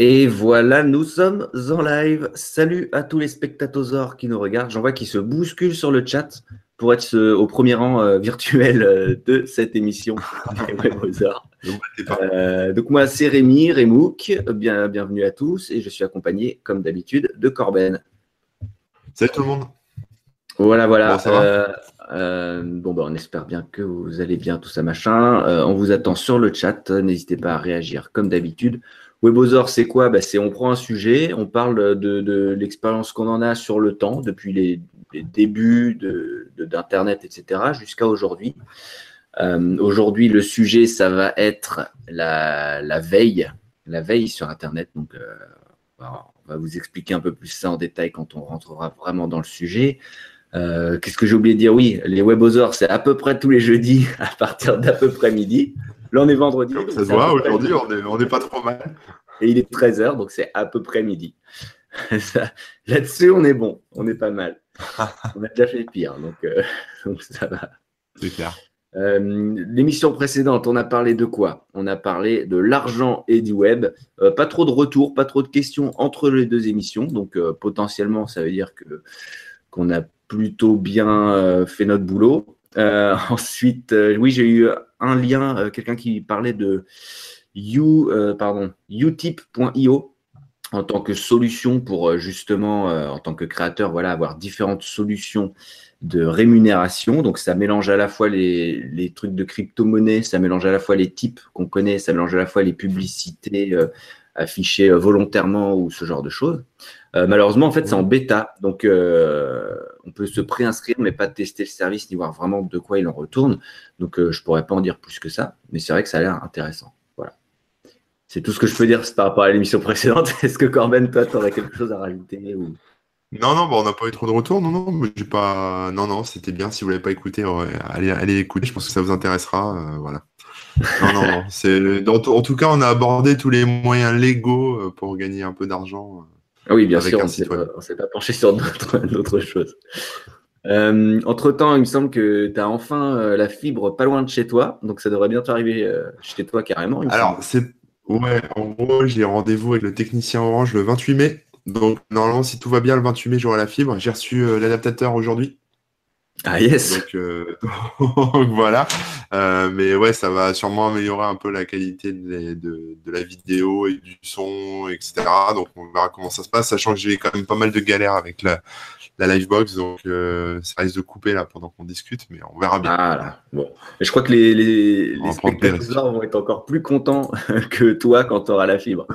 Et voilà, nous sommes en live. Salut à tous les spectateurs qui nous regardent. J'en vois qui se bousculent sur le chat pour être au premier rang euh, virtuel euh, de cette émission. euh, donc moi, c'est Rémi, Rémouk. Bien, bienvenue à tous. Et je suis accompagné, comme d'habitude, de Corben. Salut tout le monde. Voilà, voilà. Euh, bon, bah, on espère bien que vous allez bien, tout ça, machin. on vous attend sur le chat. N'hésitez pas à réagir comme d'habitude. Webosaur, c'est quoi? Bah, C'est on prend un sujet, on parle de, l'expérience qu'on en a sur le temps, depuis les, débuts d'Internet, etc., jusqu'à aujourd'hui. Euh, aujourd'hui, le sujet, ça va être la, veille, la veille sur Internet. Donc, euh, on va vous expliquer un peu plus ça en détail quand on rentrera vraiment dans le sujet. Euh, qu'est-ce que j'ai oublié de dire? Oui, les webosaurs, c'est à peu près tous les jeudis à partir d'à peu près midi. Là, on est vendredi. ça se voit, aujourd'hui, on n'est pas trop mal. Et il est 13h, donc c'est à peu près midi. Là-dessus, on est bon, on est pas mal. on a déjà fait pire, donc, euh, donc ça va. C'est clair. Euh, l'émission précédente, on a parlé de quoi? On a parlé de l'argent et du web. Euh, pas trop de retours, pas trop de questions entre les deux émissions. Donc potentiellement, ça veut dire que qu'on a plutôt bien fait notre boulot. ensuite, oui, j'ai eu un lien, quelqu'un qui parlait de you, pardon, utip.io en tant que solution pour justement, en tant que créateur, voilà, avoir différentes solutions de rémunération. Donc, ça mélange à la fois les, trucs de crypto-monnaie, ça mélange à la fois les types qu'on connaît, ça mélange à la fois les publicités euh, affichées euh, volontairement ou ce genre de choses. Euh, malheureusement, en fait, c'est en bêta. Donc, on peut se préinscrire, mais pas tester le service ni voir vraiment de quoi il en retourne. Donc, je pourrais pas en dire plus que ça, mais c'est vrai que ça a l'air intéressant. Voilà. C'est tout ce que je peux dire par rapport à l'émission précédente. Est-ce que Corben, toi, tu aurais quelque chose à rajouter ou... Non, non, on n'a pas eu trop de retours. Non, non, j'ai pas. Non, non, c'était bien. Si vous l'avez pas écouté, allez, allez écouter. Je pense que ça vous intéressera. Euh, voilà. Non, non, non. En, tout cas, on a abordé tous les moyens légaux euh, pour gagner un peu d'argent. Ah oui, bien sûr. On ne s'est pas penché sur d'autres choses. Euh, entre temps, il me semble que tu as enfin la fibre pas loin de chez toi, donc ça devrait bientôt arriver chez toi carrément. Alors, c'est ouais, en gros, j'ai rendez-vous avec le technicien Orange le 28 mai. Donc, normalement, si tout va bien, le 28 mai, j'aurai la fibre. J'ai reçu euh, l'adaptateur aujourd'hui. Ah yes. Donc, euh, voilà. Euh, mais ouais, ça va sûrement améliorer un peu la qualité de, la vidéo et du son, etc. Donc on verra comment ça se passe, sachant que j'ai quand même pas mal de galères avec la, la Livebox, donc ça risque de couper là pendant qu'on discute, mais on verra bien. Ah bon. je crois que les, les, spectateurs vont être encore plus contents que toi quand tu auras la fibre.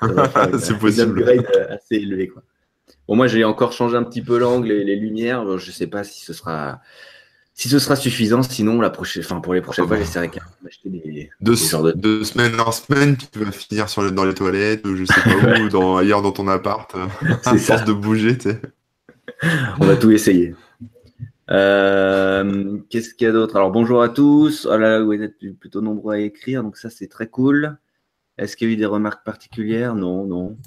c'est possible. Euh, assez élevé. Quoi. Bon, moi, j'ai encore changé un petit peu l'angle et les lumières. Je ne sais pas si ce sera. Si ce sera suffisant, sinon la prochaine, enfin pour les prochaines fois, j'essaierai d'acheter des, de, de... de semaine en semaine, tu vas finir sur dans les toilettes ou je sais pas où, dans, ailleurs dans ton appart, à force de bouger, tu sais. On va tout essayer. Euh, qu'est-ce qu'il y a d'autre? Alors bonjour à tous. Oh là, vous êtes plutôt nombreux à écrire, donc ça c'est très cool. Est-ce qu'il y a eu des remarques particulières? Non, non.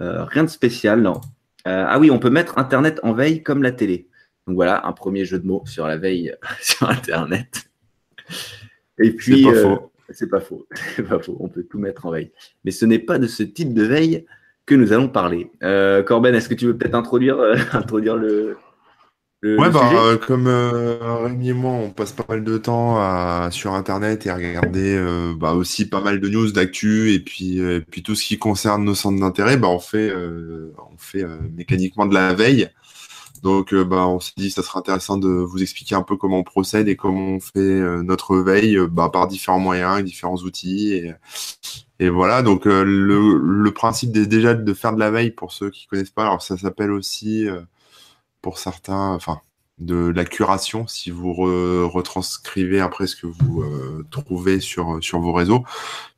Euh, rien de spécial, non. Euh, ah oui, on peut mettre Internet en veille comme la télé. Donc voilà, un premier jeu de mots sur la veille sur Internet. Et puis, c'est pas, euh, faux. c'est pas faux. C'est pas faux. On peut tout mettre en veille. Mais ce n'est pas de ce type de veille que nous allons parler. Corben, est-ce que tu veux peut-être introduire, introduire le, ouais, bah, euh, comme euh, Rémi et moi, on passe pas mal de temps sur Internet et à regarder euh, bah, aussi pas mal de news, d'actu, et puis, puis tout ce qui concerne nos centres d'intérêt, bah, on fait, on fait mécaniquement de la veille. Donc, bah, on s'est dit, ça serait intéressant de vous expliquer un peu comment on procède et comment on fait notre veille bah, par différents moyens, différents outils. Et, et voilà, donc le, le principe déjà de faire de la veille, pour ceux qui connaissent pas, alors ça s'appelle aussi pour certains, enfin, de la curation si vous retranscrivez après ce que vous euh, trouvez sur, sur vos réseaux.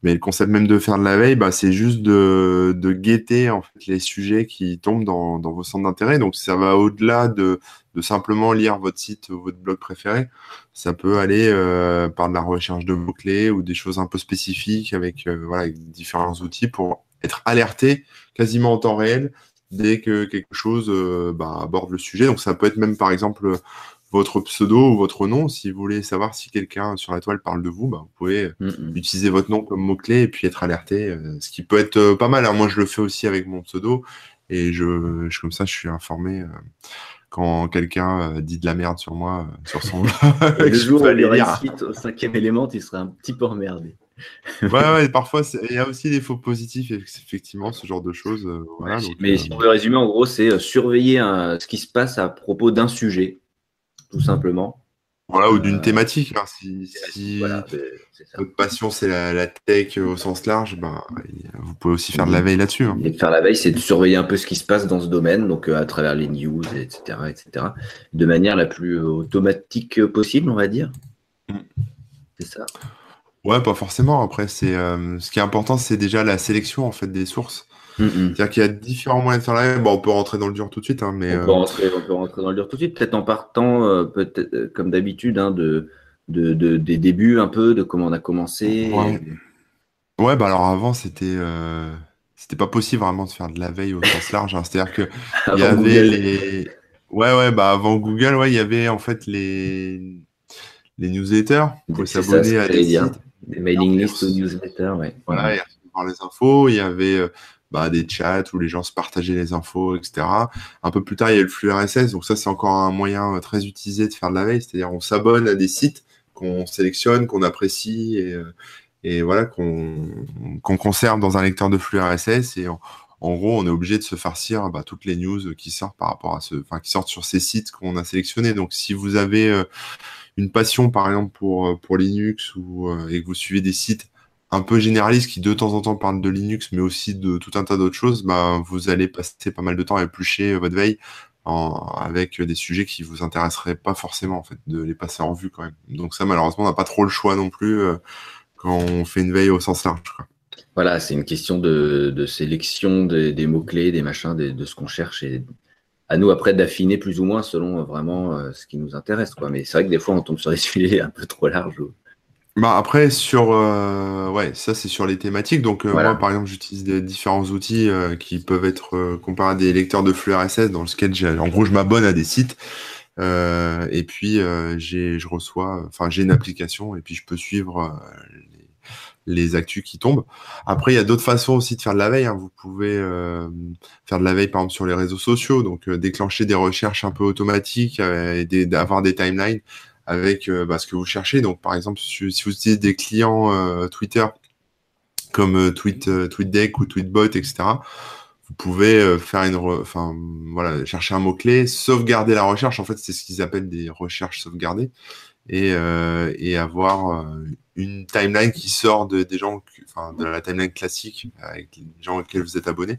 Mais le concept même de faire de la veille, bah, c'est juste de, de guetter en fait, les sujets qui tombent dans, dans vos centres d'intérêt. Donc ça va au-delà de, de simplement lire votre site ou votre blog préféré. Ça peut aller euh, par de la recherche de mots-clés ou des choses un peu spécifiques avec, euh, voilà, avec différents outils pour être alerté quasiment en temps réel dès que quelque chose euh, bah, aborde le sujet. Donc ça peut être même par exemple votre pseudo ou votre nom. Si vous voulez savoir si quelqu'un sur la toile parle de vous, bah, vous pouvez mm, utiliser votre nom comme mot-clé et puis être alerté, ce qui peut être pas mal. moi, je le fais aussi avec mon pseudo et je, je comme ça, je suis informé quand quelqu'un dit de la merde sur moi, sur son. le jour où il récite au cinquième élément, il serait un petit peu emmerdé ouais, ouais, parfois, il y a aussi des faux positifs, effectivement, ce genre de choses. Euh, mais si euh, on veut résumer, en gros, c'est euh, surveiller ce qui se passe à propos d'un sujet, tout simplement. Voilà, ou d'une thématique. Hein. Si, votre passion, c'est la, tech au sens large, ben, vous pouvez aussi faire de la veille là-dessus. Hein. faire la veille, c'est de surveiller un peu ce qui se passe dans ce domaine, donc à travers les news, etc., etc., de manière la plus automatique possible, on va dire. Mm. C'est ça. Ouais, pas forcément. Après, c'est euh, ce qui est important, c'est déjà la sélection en fait des sources. Mm. C'est-à-dire qu'il y a différents moyens de faire la Bon, on peut rentrer dans le dur tout de suite, hein, mais on, peut euh, rentrer, dans le dur tout de suite. Peut-être en partant, euh, peut-être comme d'habitude, hein, de, de, des débuts un peu, de comment on a commencé. Ouais, bah alors avant, c'était c'était pas possible vraiment de faire de la veille au sens large. Hein. C'est-à-dire que il y avait les ouais ouais bah avant Google, ouais, il y avait en fait les les newsletters. Il faut s'abonner à des sites. Des mailing lists ou newsletters, ouais. Voilà, il y avait les infos, il y avait euh, bah, des chats où les gens se partageaient les infos, etc. Un peu plus tard, il y a le flux RSS, donc ça, c'est encore un moyen euh, très utilisé de faire de la veille, c'est-à-dire on s'abonne à des sites qu'on sélectionne, qu'on apprécie et, euh, et voilà, qu'on conserve dans un lecteur de flux RSS et en, gros, on est obligé de se farcir bah, toutes les news qui sortent par rapport à ce, enfin, qui sortent sur ces sites qu'on a sélectionnés. Donc, si vous avez une passion, par exemple, pour, euh, Linux ou, euh, et que vous suivez des sites un peu généralistes qui de temps en temps parlent de Linux, mais aussi de tout un tas d'autres choses, bah, vous allez passer pas mal de temps à éplucher votre veille avec des sujets qui vous intéresseraient pas forcément, en fait, de les passer en vue quand même. Donc ça, malheureusement, on n'a pas trop le choix non plus euh, quand on fait une veille au sens large. Voilà, c'est une question de, sélection des, mots-clés, des machins, de ce qu'on cherche et à nous après d'affiner plus ou moins selon euh, vraiment euh, ce qui nous intéresse. Quoi. Mais c'est vrai que des fois, on tombe sur des sujets un peu trop larges. Bah après, sur, euh, ouais, ça c'est sur les thématiques. Donc moi, par exemple, j'utilise des différents outils qui peuvent être comparés à des lecteurs de flux RSS dans lequel, en gros, je m'abonne à des sites. et puis j'ai, je reçois, enfin j'ai une application et puis je peux suivre les actus qui tombent. Après, il y a d'autres façons aussi de faire de la veille. Hein. Vous pouvez euh, faire de la veille, par exemple, sur les réseaux sociaux, donc euh, déclencher des recherches un peu automatiques euh, et d'avoir des timelines avec bah, ce que vous cherchez. Donc, par exemple, si, vous utilisez des clients Twitter comme Tweet, TweetDeck ou TweetBot, etc., vous pouvez faire une, enfin voilà, chercher un mot clé, sauvegarder la recherche. En fait, c'est ce qu'ils appellent des recherches sauvegardées et, et avoir une timeline qui sort de, des gens, enfin, de la timeline classique avec les gens auxquels vous êtes abonné,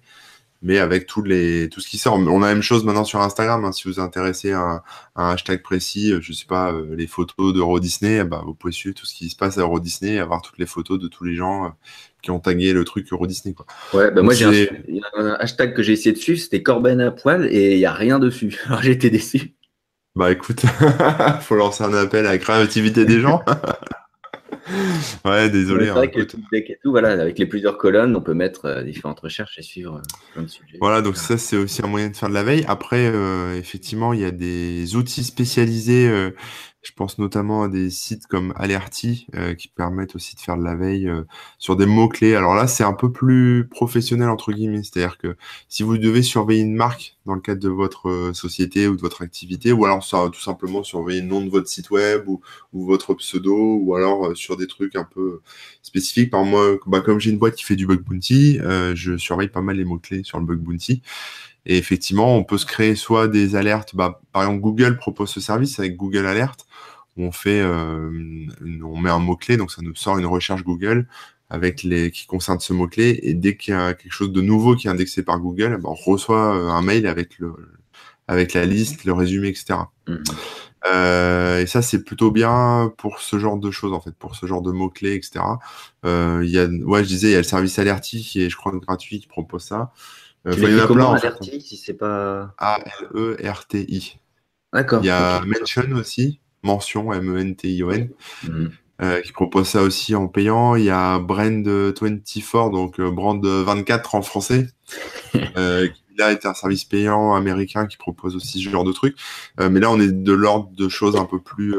mais avec tous les, tout ce qui sort. On a la même chose maintenant sur Instagram. Hein, si vous vous intéressez à, un hashtag précis, euh, je sais pas, euh, les photos d'Euro Disney, bah, vous pouvez suivre tout ce qui se passe à Euro Disney et avoir toutes les photos de tous les gens euh, qui ont tagué le truc Euro Disney. Quoi. Ouais, bah moi j'ai un, un, hashtag que j'ai essayé de suivre, c'était Corben à poil et il n'y a rien dessus. Alors j'étais déçu. Bah écoute, faut lancer un appel à la créativité des gens. ouais, désolé. C'est vrai hein, que tout et tout, voilà, avec les plusieurs colonnes, on peut mettre euh, différentes recherches et suivre euh, plein de sujets. Voilà, donc ça, c'est aussi un moyen de faire de la veille. Après, euh, effectivement, il y a des outils spécialisés je pense notamment à des sites comme Alerti euh, qui permettent aussi de faire de la veille euh, sur des mots-clés. Alors là, c'est un peu plus professionnel entre guillemets, c'est-à-dire que si vous devez surveiller une marque dans le cadre de votre euh, société ou de votre activité, ou alors ça, tout simplement surveiller le nom de votre site web ou, votre pseudo, ou alors sur des trucs un peu spécifiques. Par moi, bah, comme j'ai une boîte qui fait du bug bounty, je surveille pas mal les mots-clés sur le bug bounty. Et effectivement, on peut se créer soit des alertes. Bah, par exemple, Google propose ce service avec Google Alert on fait, euh, on met un mot clé, donc ça nous sort une recherche Google avec les qui concerne ce mot clé, et dès qu'il y a quelque chose de nouveau qui est indexé par Google, ben, on reçoit euh, un mail avec le avec la liste, le résumé, etc. Mmh. Euh, et ça, c'est plutôt bien pour ce genre de choses, en fait, pour ce genre de mots-clés, etc. il y a, ouais, je disais, il y a le service Alerti qui est, je crois, gratuit, qui propose ça. Euh, il y en a plein, Alerti, si c'est pas... A-L-E-R-T-I. D'accord. Il y a Mention aussi, mention, M-E-N-T-I-O-N, mhm. euh, qui propose ça aussi en payant. Il y a Brand 24, donc euh, Brand 24 en français, euh, qui Mozilla est un service payant américain qui propose aussi ce genre de trucs. mais là, on est de l'ordre de choses un peu plus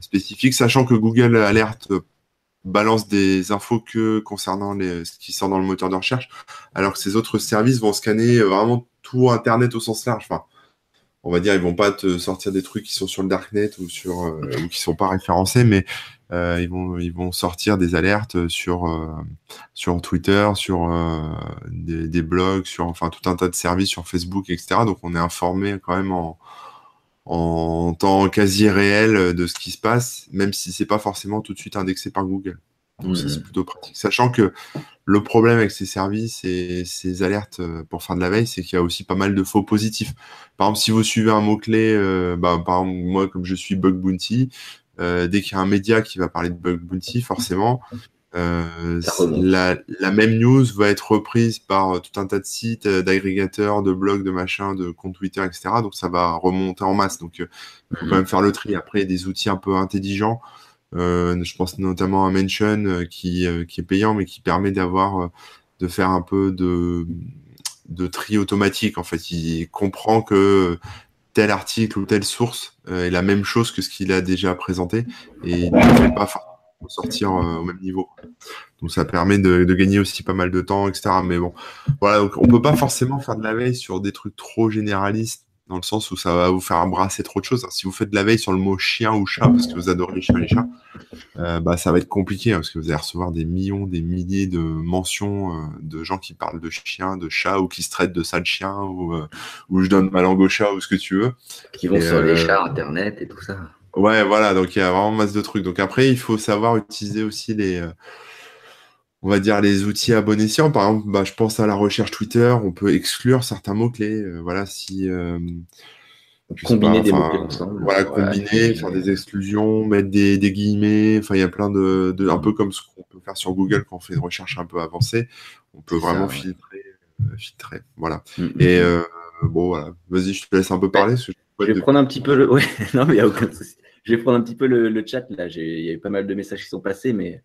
spécifiques, sachant que Google Alert balance des infos que concernant les, ce qui sort dans le moteur de recherche, alors que ces autres services vont scanner vraiment tout Internet au sens large. Enfin, on va dire, ils vont pas te sortir des trucs qui sont sur le darknet ou sur euh, ou qui sont pas référencés, mais euh, ils vont ils vont sortir des alertes sur euh, sur Twitter, sur des, des, blogs, sur enfin tout un tas de services sur Facebook, etc. Donc on est informé quand même en en temps quasi réel de ce qui se passe, même si c'est pas forcément tout de suite indexé par Google. Donc ça c'est plutôt pratique. Sachant que le problème avec ces services et ces alertes euh, pour faire de la veille, c'est qu'il y a aussi pas mal de faux positifs. Par exemple, si vous suivez un mot-clé, euh, bah, par exemple, moi, comme je suis Bug Bounty, euh, dès qu'il y a un média qui va parler de Bug Bounty, forcément, la, la, même news va être reprise par tout un tas de sites, d'agrégateurs, de blogs, de machins, de comptes Twitter, etc. Donc ça va remonter en masse. Donc il faut quand même faire le tri. Après, il y a des outils un peu intelligents euh, je pense notamment à Mention euh, qui, euh, qui est payant, mais qui permet d'avoir, de faire un peu de, de tri automatique. En fait, il comprend que tel article ou telle source est la même chose que ce qu'il a déjà présenté et il ne fait pas sortir au même niveau. Donc ça permet de, de, gagner aussi pas mal de temps, etc. Mais bon, voilà, donc on peut pas forcément faire de la veille sur des trucs trop généralistes dans le sens où ça va vous faire embrasser trop de choses. Si vous faites de la veille sur le mot chien ou chat, parce que vous adorez les chiens et les chats, euh, bah, ça va être compliqué, hein, parce que vous allez recevoir des millions, des milliers de mentions euh, de gens qui parlent de chiens, de chats, ou qui se traitent de sale chien, ou, euh, ou je donne ma langue au chat, ou ce que tu veux. Qui vont sur les chats, Internet et tout ça. Ouais, voilà, donc il y a vraiment masse de trucs. Donc après, il faut savoir utiliser aussi les on va dire les outils à bon escient. Par exemple, bah, je pense à la recherche Twitter, on peut exclure certains mots-clés. Euh, voilà, si. Euh, combiner des mots-clés ensemble. Voilà, combiner, faire des exclusions, mettre des, guillemets. Enfin, il y a plein de, Un peu comme ce qu'on peut faire sur Google quand on fait une recherche un peu avancée. On peut vraiment filtrer, euh, filtrer. Voilà. Mm, mm, Et mm. Bon, voilà. Vas-y, je te laisse un peu parler. je, vais prendre un petit peu le. Ouais, non, mais il a aucun souci. Je vais prendre un petit peu le, le chat. Là, il y a eu pas mal de messages qui sont passés, mais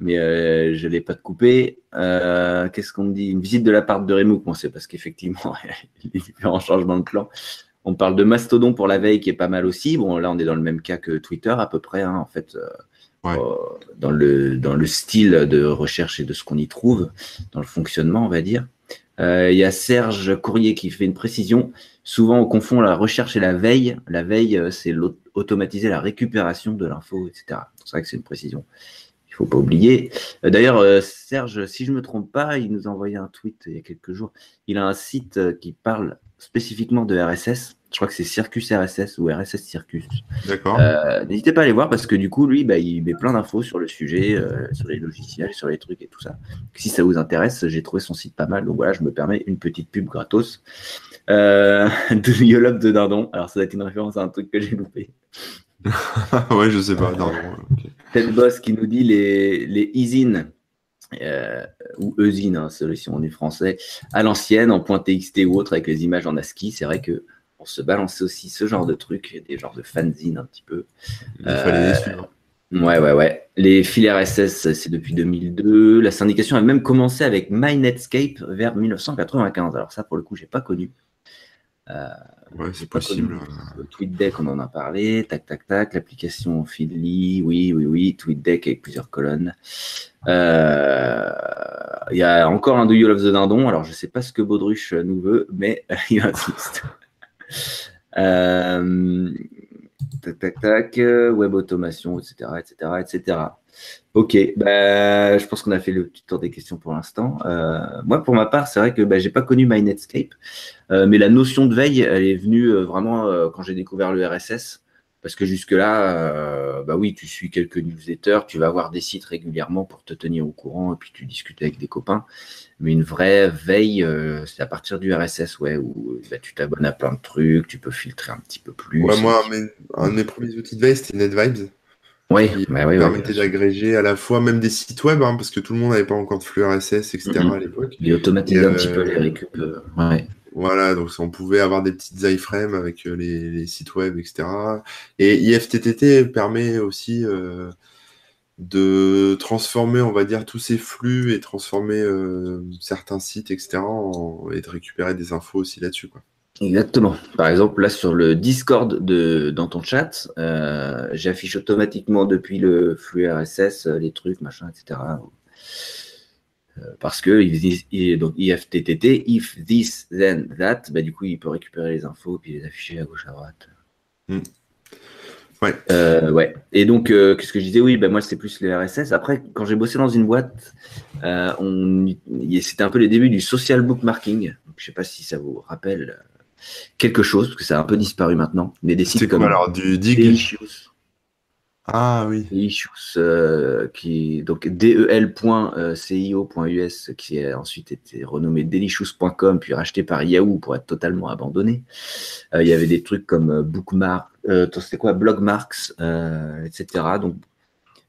mais euh, je ne l'ai pas coupé. Euh, qu'est-ce qu'on dit? Une visite de la part de Remouk, bon, c'est parce qu'effectivement, il y a différents changements de plan. On parle de Mastodon pour la veille qui est pas mal aussi. Bon, là, on est dans le même cas que Twitter à peu près, hein, en fait, euh, dans, le, dans le style de recherche et de ce qu'on y trouve, dans le fonctionnement, on va dire. Il y a Serge Courrier qui fait une précision. Souvent, on confond la recherche et la veille. La veille, c'est automatiser la récupération de l'info, etc. C'est vrai que c'est une précision faut pas oublier. Euh, d'ailleurs, euh, Serge, si je me trompe pas, il nous a envoyé un tweet il y a quelques jours. Il a un site euh, qui parle spécifiquement de RSS. Je crois que c'est Circus RSS ou RSS Circus. D'accord. N'hésitez pas à aller voir parce que du coup, lui, bah, il met plein d'infos sur le sujet, sur les logiciels, sur les trucs et tout ça. Si ça vous intéresse, j'ai trouvé son site pas mal. Donc voilà, je me permets une petite pub gratos de Yolop de Dindon. Alors ça doit être une référence à un truc que j'ai loupé. ouais, je sais pas. Non, Ted Boss qui nous dit les, les isines, euh, ou eusines, hein, si on est français, à l'ancienne, en point TXT ou autre, avec les images en ASCII. C'est vrai que on se balance aussi ce genre de trucs, des genres de fanzines un petit peu. Il fallait les suivre. Ouais, ouais, ouais. Les fils RSS, c'est depuis 2002. La syndication a même commencé avec MyNetscape vers 1995. Alors ça, pour le coup, j'ai pas connu. Euh, Ouais, c'est possible. TweetDeck, on en a parlé. Tac, tac, tac. L'application Feedly, oui, oui, oui. TweetDeck avec plusieurs colonnes. Euh, il y a encore un Do You Love the Dindon. Alors, je ne sais pas ce que Baudruche nous veut, mais il insiste. Euh, tac, tac, tac. Web automation, etc., etc., etc. Ok, bah, je pense qu'on a fait le petit tour des questions pour l'instant. Euh, moi, pour ma part, c'est vrai que bah, j'ai pas connu My Netscape, euh, mais la notion de veille, elle est venue euh, vraiment quand j'ai découvert le RSS, parce que jusque-là, bah oui, tu suis quelques newsletters, tu vas voir des sites régulièrement pour te tenir au courant, et puis tu discutes avec des copains. Mais une vraie veille, c'est à partir du RSS, ouais, où bah, tu t'abonnes à plein de trucs, tu peux filtrer un petit peu plus. Ouais, moi, un de mes premiers outils de veille, c'était NetVibes. Oui, qui bah permettait d'agréger à la fois même des sites web, hein, parce que tout le monde n'avait pas encore de flux RSS, etc. à l'époque. Il automatisait un petit peu les récup. Euh, voilà, donc on pouvait avoir des petites iframes avec euh, les, sites web, etc. Et IFTTT permet aussi, euh, de transformer, on va dire, tous ces flux et transformer certains sites, etc., et de récupérer des infos aussi là-dessus. Exactement. Par exemple, là sur le Discord de, dans ton chat, euh, j'affiche automatiquement depuis le flux RSS euh, les trucs, machin, etc. Euh, parce que il, donc IFTTT, if this then that, bah, du coup il peut récupérer les infos puis les afficher à gauche à droite. Hmm. Ouais. ouais. Et donc, qu'est-ce que je disais? Oui, ben moi, c'est plus les RSS. Après, quand j'ai bossé dans une boîte, c'était un peu les débuts du social bookmarking. je ne sais pas si ça vous rappelle quelque chose, parce que ça a un peu disparu maintenant, mais des sites comme alors du Dig? Ah oui. Delicious, euh, qui donc del.cio.us qui a ensuite été renommé delicious.com puis racheté par Yahoo pour être totalement abandonné. Euh, il y avait des trucs comme euh, Bookmark, c'était quoi? Blogmarks, etc. Donc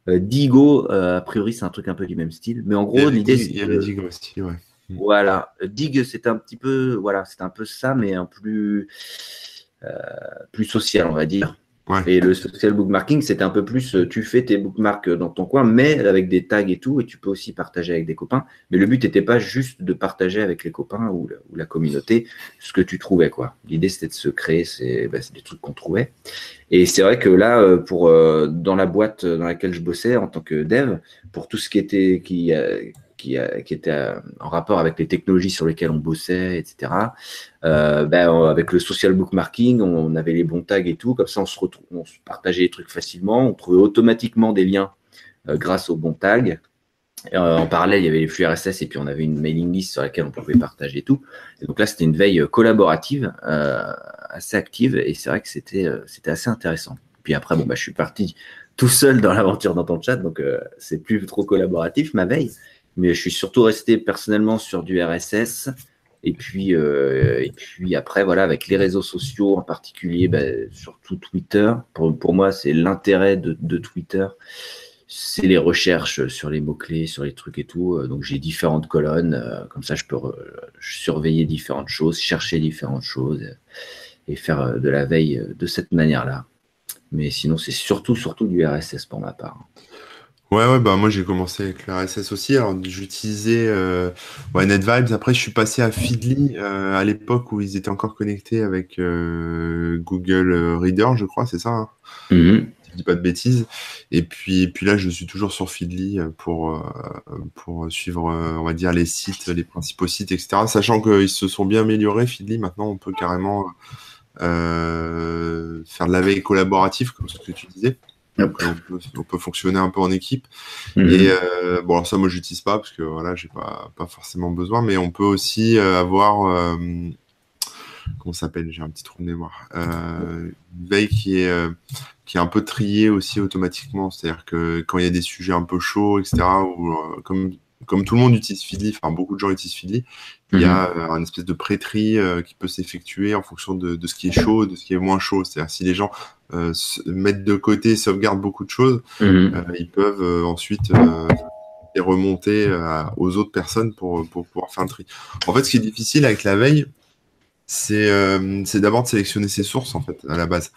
Digo, a priori, c'est un truc un peu du même style, mais en gros, l'idée, c'est. Il y a Digo aussi, ouais. Mm. Voilà, Dig, c'est un petit peu, voilà, c'est un peu ça, mais un plus, euh, plus social, on va dire. Et le social bookmarking, c'est un peu plus, euh, tu fais tes bookmarks dans ton coin, mais avec des tags et tout, et tu peux aussi partager avec des copains. Mais le but n'était pas juste de partager avec les copains ou la, communauté ce que tu trouvais, quoi. L'idée, c'était de se créer, bah, c'est des trucs qu'on trouvait. Et c'est vrai que là, euh, pour dans la boîte dans laquelle je bossais en tant que dev, pour tout ce qui était qui qui, était euh, en rapport avec les technologies sur lesquelles on bossait, etc. Euh, ben, avec le social bookmarking, on, avait les bons tags et tout, comme ça on se, retrouve, on partageait les trucs facilement, on trouvait automatiquement des liens euh, grâce aux bons tags. en parallèle, il y avait les flux RSS et puis on avait une mailing list sur laquelle on pouvait partager tout. Donc là, c'était une veille collaborative assez active et c'est vrai que c'était c'était assez intéressant. Puis après, bon, bah, je suis parti tout seul dans l'aventure dans ton chat, donc c'est plus trop collaboratif ma veille. Mais je suis surtout resté personnellement sur du RSS. Et puis, euh, et puis après, voilà, avec les réseaux sociaux, en particulier, ben, surtout Twitter. Pour, pour moi, c'est l'intérêt de, de, Twitter. C'est les recherches sur les mots-clés, sur les trucs et tout. Donc, j'ai différentes colonnes. Euh, comme ça, je peux surveiller différentes choses, chercher différentes choses et faire de la veille de cette manière-là. Mais sinon, c'est surtout, surtout du RSS pour ma part. Ouais, ouais, bah moi j'ai commencé avec l'RSS aussi. Alors j'utilisais euh, ouais, NetVibes. Après, je suis passé à Feedly euh, à l'époque où ils étaient encore connectés avec euh, Google Reader, je crois, c'est ça. Hein? Mm-hmm. je dis pas de bêtises. Et puis, puis là, je suis toujours sur Feedly pour, pour suivre, on va dire, les sites, les principaux sites, etc. Sachant qu'ils se sont bien améliorés, Feedly. Maintenant, on peut carrément faire de la veille collaborative, comme ce que tu disais on peut, fonctionner un peu en équipe. Mhm. Et euh, bon, ça, moi, j'utilise pas parce que voilà, j'ai pas, pas forcément besoin, mais on peut aussi euh, avoir. Euh, comment ça s'appelle? J'ai un petit trou de mémoire. une veille qui est, qui est un peu triée aussi automatiquement. C'est-à-dire que quand il y a des sujets un peu chauds, etc., ou comme comme tout le monde utilise Feedly, enfin beaucoup de gens utilisent Feedly, il y a mhm. euh, un espèce de pré-tri euh, qui peut s'effectuer en fonction de, ce qui est chaud, de ce qui est moins chaud. C'est-à-dire si les gens euh, mettent de côté, sauvegardent beaucoup de choses, mhm. ils peuvent ensuite les remonter aux autres personnes pour, pour pouvoir faire un tri. En fait, ce qui est difficile avec la veille, c'est d'abord de sélectionner ses sources en fait à la base.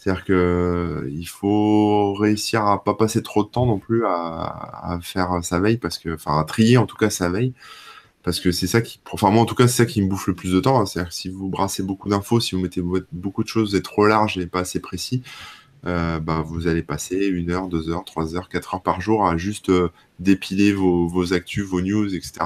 C'est-à-dire que il faut réussir à pas passer trop de temps non plus à, faire sa veille parce que, enfin, à trier en tout cas sa veille parce que c'est ça qui, enfin moi en tout cas c'est ça qui me bouffe le plus de temps. Hein. C'est-à-dire que si vous brassez beaucoup d'infos, si vous mettez beaucoup de choses, vous êtes trop large et pas assez précis, euh, bah, vous allez passer une heure, deux heures, trois heures, quatre heures par jour à juste euh, dépiler vos, vos actus, vos news, etc.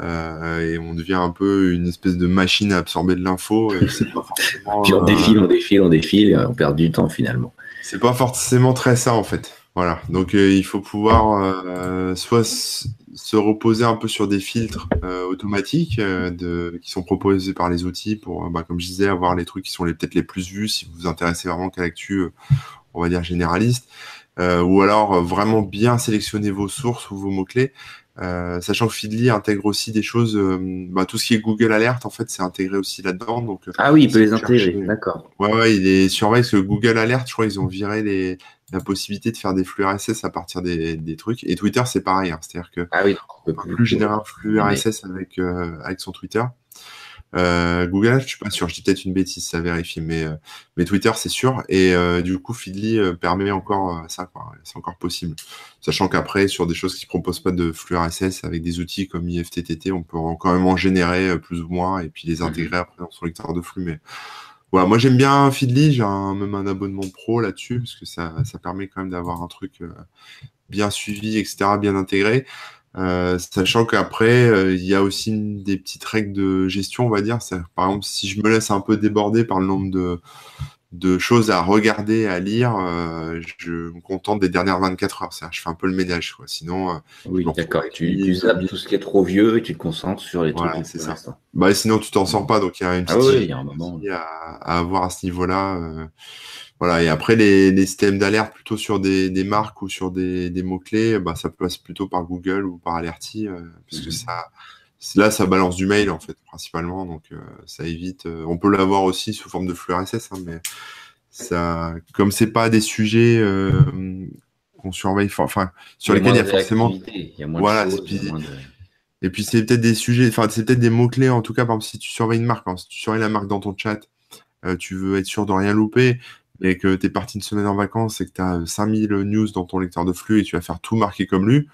Euh, et on devient un peu une espèce de machine à absorber de l'info. Puis on défile, on défile, on défile, on perd du temps finalement. C'est pas forcément très ça en fait. Voilà. Donc euh, il faut pouvoir euh, soit se reposer un peu sur des filtres automatiques de, qui sont proposés par les outils pour, bah, comme je disais, avoir les trucs qui sont peut-être les plus vus si vous vous intéressez vraiment qu'à l'actu, on va dire généraliste. Ou alors vraiment bien sélectionner vos sources ou vos mots-clés. Euh, sachant que Feedly intègre aussi des choses, euh, bah, tout ce qui est Google Alert, en fait, c'est intégré aussi là-dedans. Donc, euh, ah oui, il peut les intégrer, d'accord. Ouais, ouais, il est surveille parce que Google Alert, je crois, ils ont viré les, la possibilité de faire des flux RSS à partir des, des trucs. Et Twitter, c'est pareil. Hein. C'est-à-dire que ah oui, on peut plus générer un flux RSS avec, avec son Twitter. Euh, Google, je suis pas sûr, je dis peut-être une bêtise, ça vérifie, mais, euh, mais Twitter, c'est sûr. Et euh, du coup, Feedly permet encore ça, C'est encore possible. Sachant qu'après, sur des choses qui proposent pas de flux RSS avec des outils comme IFTTT, on peut quand même en générer plus ou moins et puis les mhm. intégrer après dans son lecteur de flux. Mais voilà, moi j'aime bien Feedly, j'ai même un abonnement pro là-dessus parce que ça, ça permet quand même d'avoir un truc bien suivi, etc., bien intégré. Euh, sachant qu'après, euh, il y a aussi des petites règles de gestion, on va dire. Par exemple, si je me laisse un peu déborder par le nombre de, de choses à regarder, à lire, euh, je me contente des dernières 24 heures. Je fais un peu le ménage. Quoi. Sinon, oui, d'accord. Tu, tu zappes tout ce qui est trop vieux et tu te concentres sur les trucs. c'est ça. Bah, sinon, tu t'en sors pas. Donc, il y a une ah petite ah oui, à, à, avoir à ce niveau-là. Voilà, et après, les, les systèmes d'alerte plutôt sur des, des, marques ou sur des, des mots-clés, bah, ça passe plutôt par Google ou par Alerty, euh, puisque mhm. ça, là, ça balance du mail, en fait, principalement. Donc, euh, ça évite. Euh, on peut l'avoir aussi sous forme de flux RSS, hein, mais ça, comme c'est pas des sujets qu'on surveille, enfin, sur lesquels il y a forcément. Il y a moins voilà, de choses, Et puis, c'est peut-être des sujets, enfin, c'est peut-être des mots-clés, en tout cas, par exemple, si tu surveilles une marque, hein, si tu surveilles la marque dans ton chat, tu veux être sûr de rien louper et que tu es parti une semaine en vacances et que tu as 5000 news dans ton lecteur de flux et tu vas faire tout marquer comme lu,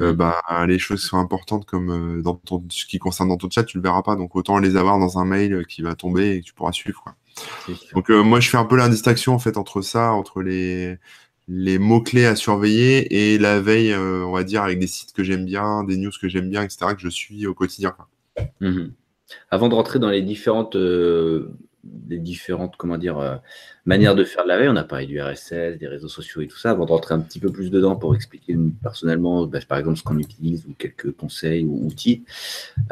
euh, bah, les choses qui sont importantes comme euh, dans ton, ce qui concerne dans ton chat, tu le verras pas. Donc autant les avoir dans un mail qui va tomber et que tu pourras suivre. Quoi. Donc euh, moi je fais un peu la distinction en fait entre ça, entre les, les mots-clés à surveiller et la veille, on va dire, avec des sites que j'aime bien, des news que j'aime bien, etc., que je suis au quotidien. Quoi. Mmh Avant de rentrer dans les différentes des différentes comment dire, euh, manières de faire de la veille. On a parlé du RSS, des réseaux sociaux et tout ça. Avant de rentrer un petit peu plus dedans pour expliquer personnellement, bah, par exemple, ce qu'on utilise ou quelques conseils ou outils,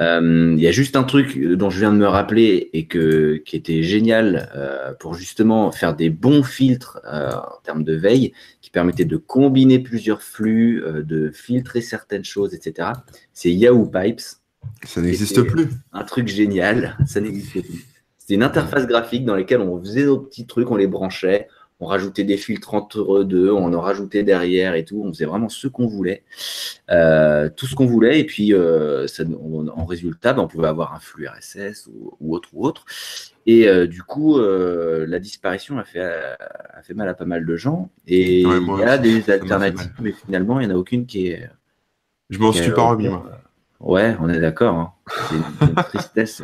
euh, il y a juste un truc dont je viens de me rappeler et que, qui était génial euh, pour justement faire des bons filtres en termes de veille, qui permettait de combiner plusieurs flux, de filtrer certaines choses, etc. C'est Yahoo Pipes. Ça n'existe plus. Un truc génial, ça n'existe plus. C'était une interface graphique dans laquelle on faisait nos petits trucs, on les branchait, on rajoutait des filtres entre deux, on en rajoutait derrière et tout. On faisait vraiment ce qu'on voulait, euh, tout ce qu'on voulait. Et puis, euh, en résultat, ben, on pouvait avoir un flux RSS ou, autre ou autre. Et euh, du coup, la disparition a fait, a fait mal à pas mal de gens. Et il y a des alternatives, mais finalement, il n'y en a aucune qui est. Je m'en suis pas remis, moi. Ouais, on est d'accord. Hein. C'est une, tristesse.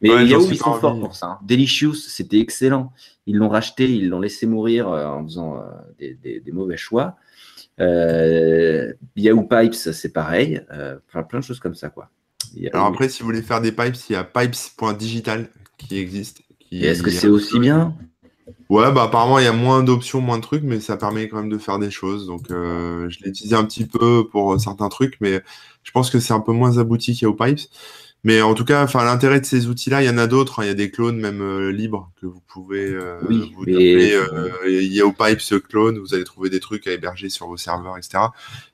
Mais il Yahoo, ils sont forts pour ça. Hein. Delicious, c'était excellent. Ils l'ont racheté, ils l'ont laissé mourir euh, en faisant euh, des, mauvais choix. Euh, Yahoo Pipes, c'est pareil. enfin, plein de choses comme ça, quoi. Alors après, si vous voulez faire des pipes, il y a pipes.digital qui existe. Est-ce que c'est aussi bien? Ouais, bah apparemment il y a moins d'options, moins de trucs, mais ça permet quand même de faire des choses. Donc je l'ai utilisé un petit peu pour certains trucs, mais je pense que c'est un peu moins abouti qu'Yahoo Mais en tout cas, enfin, l'intérêt de ces outils-là, il y en a d'autres. Hein. Il y a des clones même euh, libres que vous pouvez euh, oui, vous mais... euh, Yahoo clone. Vous allez trouver des trucs à héberger sur vos serveurs, etc.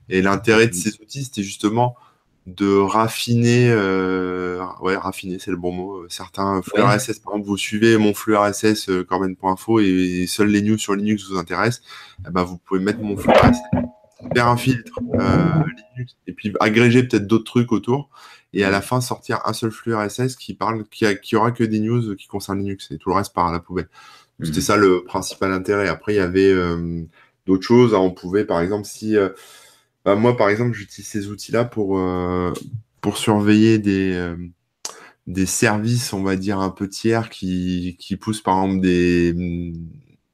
Et l'intérêt de ces outils, c'était justement de raffiner, euh, ouais, raffiner, c'est le bon mot. Certains flux RSS, par exemple, vous suivez mon flux RSS corben.info et, seuls les news sur Linux vous intéressent. Eh ben, vous pouvez mettre mon flux RSS faire un filtre euh, Linux et puis agréger peut-être d'autres trucs autour et à la fin sortir un seul flux RSS qui parle qui, a, qui aura que des news qui concernent Linux et tout le reste part à la poubelle. C'était mhm. ça le principal intérêt. Après il y avait euh, d'autres choses. on pouvait par exemple si euh, bah, moi par exemple j'utilise ces outils là pour pour surveiller des des services on va dire un peu tiers qui, qui poussent par exemple des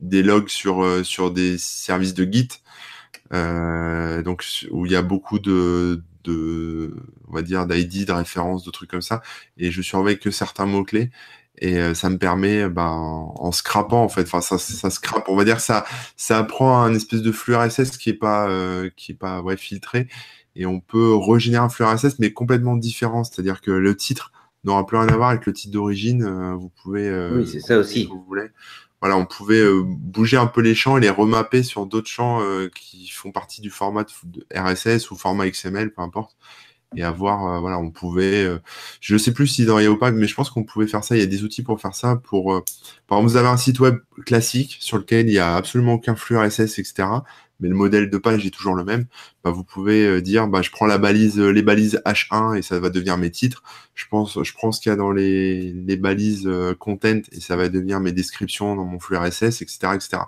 des logs sur sur des services de Git euh, donc où il y a beaucoup de, de on va dire d'ID, de références, de trucs comme ça, et je surveille que certains mots clés. Et euh, ça me permet, ben, en scrapant en fait, enfin ça, ça scrape, on va dire ça, ça prend un espèce de flux RSS qui est pas, euh, qui est pas ouais, filtré, et on peut régénérer un flux RSS mais complètement différent, c'est-à-dire que le titre n'aura plus rien à voir avec le titre d'origine. vous pouvez, oui, c'est ça aussi. vous voulez voilà, on pouvait euh, bouger un peu les champs et les remapper sur d'autres champs euh, qui font partie du format de RSS ou format XML, peu importe. Et avoir, euh, voilà, on pouvait, je ne sais plus si dans Yahoo mais je pense qu'on pouvait faire ça. Il y a des outils pour faire ça. Pour, par exemple, vous avez un site web classique sur lequel il n'y a absolument aucun flux RSS, etc. mais le modèle de page est toujours le même, bah, vous pouvez euh, dire bah, je prends la balise, les balises H1 et ça va devenir mes titres. Je pense, je prends ce qu'il y a dans les, les balises content et ça va devenir mes descriptions dans mon flux RSS, etc. etc.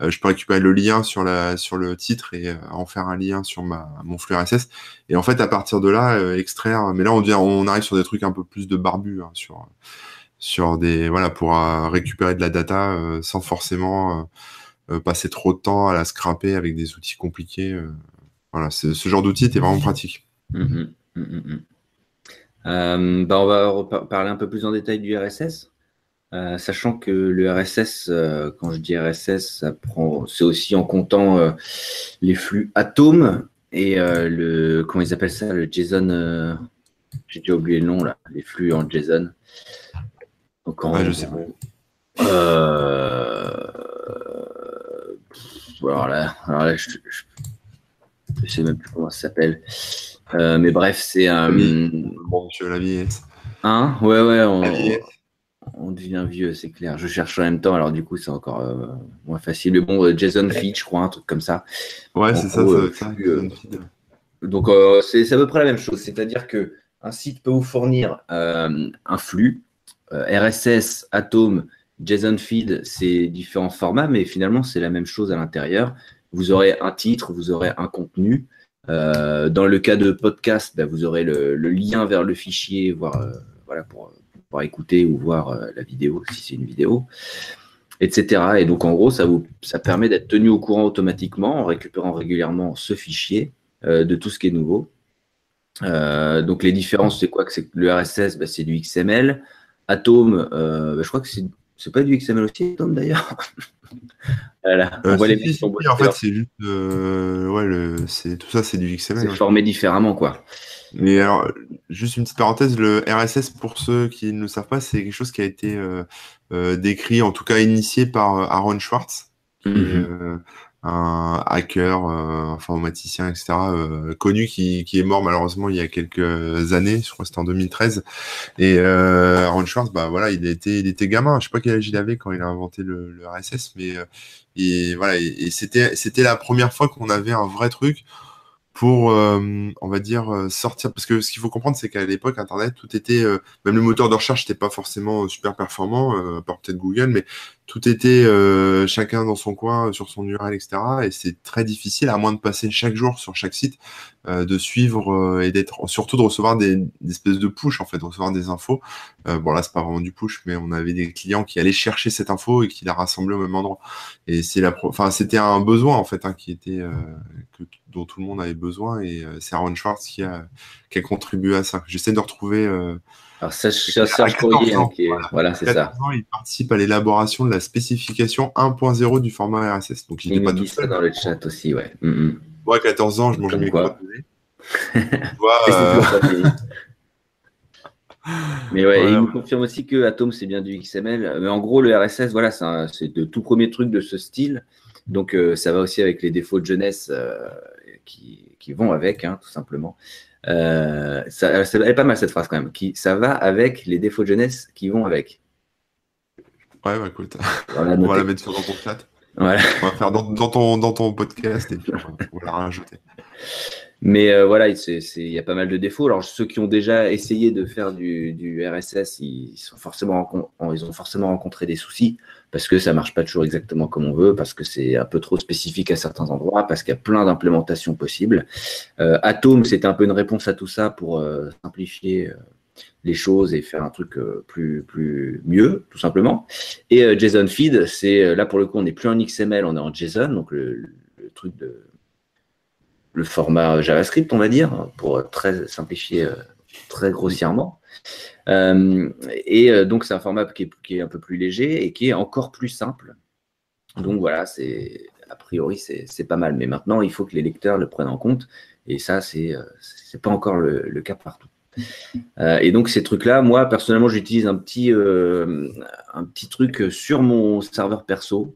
je peux récupérer le lien sur, la, sur le titre et en faire un lien sur ma, mon flux RSS. Et en fait, à partir de là, extraire. Mais là, on, devient, on arrive sur des trucs un peu plus de barbu, hein, sur sur des voilà pour euh, récupérer de la data euh, sans forcément euh, passer trop de temps à la scraper avec des outils compliqués. voilà, ce genre d'outil est vraiment pratique. Mmh mmh mmh bah on va parler un peu plus en détail du RSS. sachant que le RSS, quand je dis RSS, ça prend, c'est aussi en comptant les flux Atom et le, comment ils appellent ça, le JSON. J'ai déjà oublié le nom là, les flux en JSON. Donc, je sais pas. Euh... Alors là, alors là je, ne sais même plus comment ça s'appelle. Euh, mais bref, c'est un. Bon, monsieur la vieillesse. Hein? Ouais, ouais, on, on devient vieux, c'est clair. Je cherche en même temps, alors du coup, c'est encore euh, moins facile. Mais bon, euh, Jason Feed, je crois, un truc comme ça. Ouais, c'est ça, ça, Donc, c'est à peu près la même chose. C'est-à-dire que un site peut vous fournir un flux euh, RSS, Atom, JSON Feed, c'est différents formats, mais finalement, c'est la même chose à l'intérieur. Vous aurez un titre, vous aurez un contenu. Euh, dans le cas de podcast, bah, vous aurez le, lien vers le fichier, voir, euh, pour, pour, écouter ou voir la vidéo, si c'est une vidéo, etc. Et donc, en gros, ça, vous, permet d'être tenu au courant automatiquement en récupérant régulièrement ce fichier de tout ce qui est nouveau. donc, les différences, c'est quoi? Que c'est Le RSS, bah, c'est du XML. Atom, euh, bah, je crois que c'est pas du XML aussi, Atom d'ailleurs. voilà, on euh, voit les En fait, c'est juste. Euh, ouais, le, tout ça, c'est du XML. C'est formé différemment, quoi. Mais alors, juste une petite parenthèse, le RSS, pour ceux qui ne le savent pas, c'est quelque chose qui a été décrit, en tout cas initié par Aaron Schwartz, qui un hacker, euh, informaticien, etc., euh, connu qui, est mort malheureusement il y a quelques années, je crois que c'était en 2013. Et euh, Aaron Schwartz, bah voilà, il était, il était gamin. Je sais pas quel âge il avait quand il a inventé le, RSS, mais euh, voilà, c'était, c'était la première fois qu'on avait un vrai truc pour, on va dire, sortir. Parce que ce qu'il faut comprendre, c'est qu'à l'époque, Internet, tout était, même le moteur de recherche n'était pas forcément super performant, euh, par peut-être Google, mais tout était euh, chacun dans son coin, sur son URL, etc. Et c'est très difficile, à moins de passer chaque jour sur chaque site, euh, de suivre euh, et d'être, surtout de recevoir des, espèces de push, en fait, de recevoir des infos. bon, là, c'est pas vraiment du push, mais on avait des clients qui allaient chercher cette info et qui la rassemblaient au même endroit. Et c'est la, enfin, c'était un besoin, en fait, hein, qui était, dont tout le monde avait besoin. Et c'est Aaron Schwartz qui a, qui a contribué à ça. J'essaie de retrouver alors, Serge Courrier, qui est... voilà, c'est ça. Ans, il participe à l'élaboration de la spécification 1.0 du format RSS. Donc, il n'est pas tout seul. dans le chat aussi, ouais. Mm Moi, à 14 ans, je mangeais mes crottes euh... Mais ouais, il me confirme aussi que Atom, c'est bien du XML. Mais en gros, le RSS, voilà, c'est de tout premier truc de ce style. Donc, euh, ça va aussi avec les défauts de jeunesse euh, qui, qui, vont avec, hein, tout simplement. Euh, ça, elle est pas mal cette phrase quand même. Qui, ça va avec les défauts de jeunesse qui vont avec. Ouais, bah écoute, on va la mettre sur dans ton chat. On va faire dans, ton, dans ton podcast et puis on va, la rajouter. Mais euh, voilà, il y a pas mal de défauts. Alors ceux qui ont déjà essayé de faire du, du RSS, ils, sont forcément, ils ont forcément rencontré des soucis parce que ça marche pas toujours exactement comme on veut, parce que c'est un peu trop spécifique à certains endroits, parce qu'il y a plein d'implémentations possibles. Euh, Atom, c'était un peu une réponse à tout ça pour euh, simplifier euh, les choses et faire un truc euh, plus, plus mieux, tout simplement. Et JSON Feed, c'est là pour le coup, on n'est plus en XML, on est en JSON, donc le, le, truc de le format JavaScript, on va dire, pour très simplifier très grossièrement. Euh, et euh, donc, c'est un format qui est, un peu plus léger et qui est encore plus simple. Donc voilà, c'est a priori, c'est pas mal. Mais maintenant, il faut que les lecteurs le prennent en compte. Et ça, c'est n'est pas encore le, cas partout. Euh, et donc ces trucs-là, moi personnellement, j'utilise un petit un petit truc sur mon serveur perso.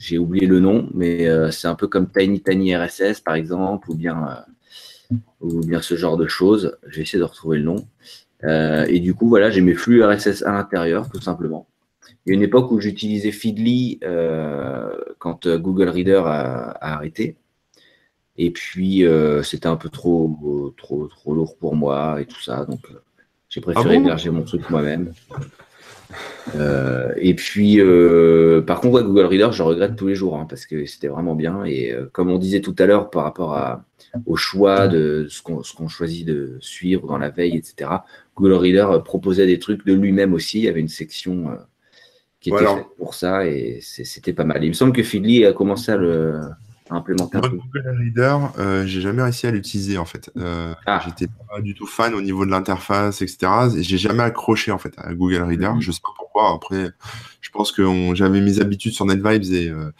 J'ai oublié le nom, mais c'est un peu comme Tiny Tiny RSS par exemple, ou bien ou bien ce genre de choses. Je vais essayer de retrouver le nom. Euh, et du coup, voilà, j'ai mes flux RSS à l'intérieur, tout simplement. Il y a une époque où j'utilisais Feedly quand Google Reader a, arrêté. Et puis, c'était un peu trop, trop, trop lourd pour moi et tout ça. Donc, j'ai préféré ah héberger mon truc moi-même. Euh, et puis, euh, par contre, Google Reader, je regrette tous les jours hein, parce que c'était vraiment bien. Et euh, comme on disait tout à l'heure par rapport à, au choix de ce qu'on choisit de suivre dans la veille, etc., Google Reader proposait des trucs de lui-même aussi. Il y avait une section qui était faite pour ça et c'était pas mal. Il me semble que Feedly a commencé à le, implémenter un Google Reader, euh, j'ai jamais réussi à l'utiliser en fait. Euh, ah. J'étais pas du tout fan au niveau de l'interface, etc. Et j'ai jamais accroché en fait à Google Reader. Je mhm. Je sais pas pourquoi. Après, je pense que j'avais mes habitudes sur NetVibes et, euh,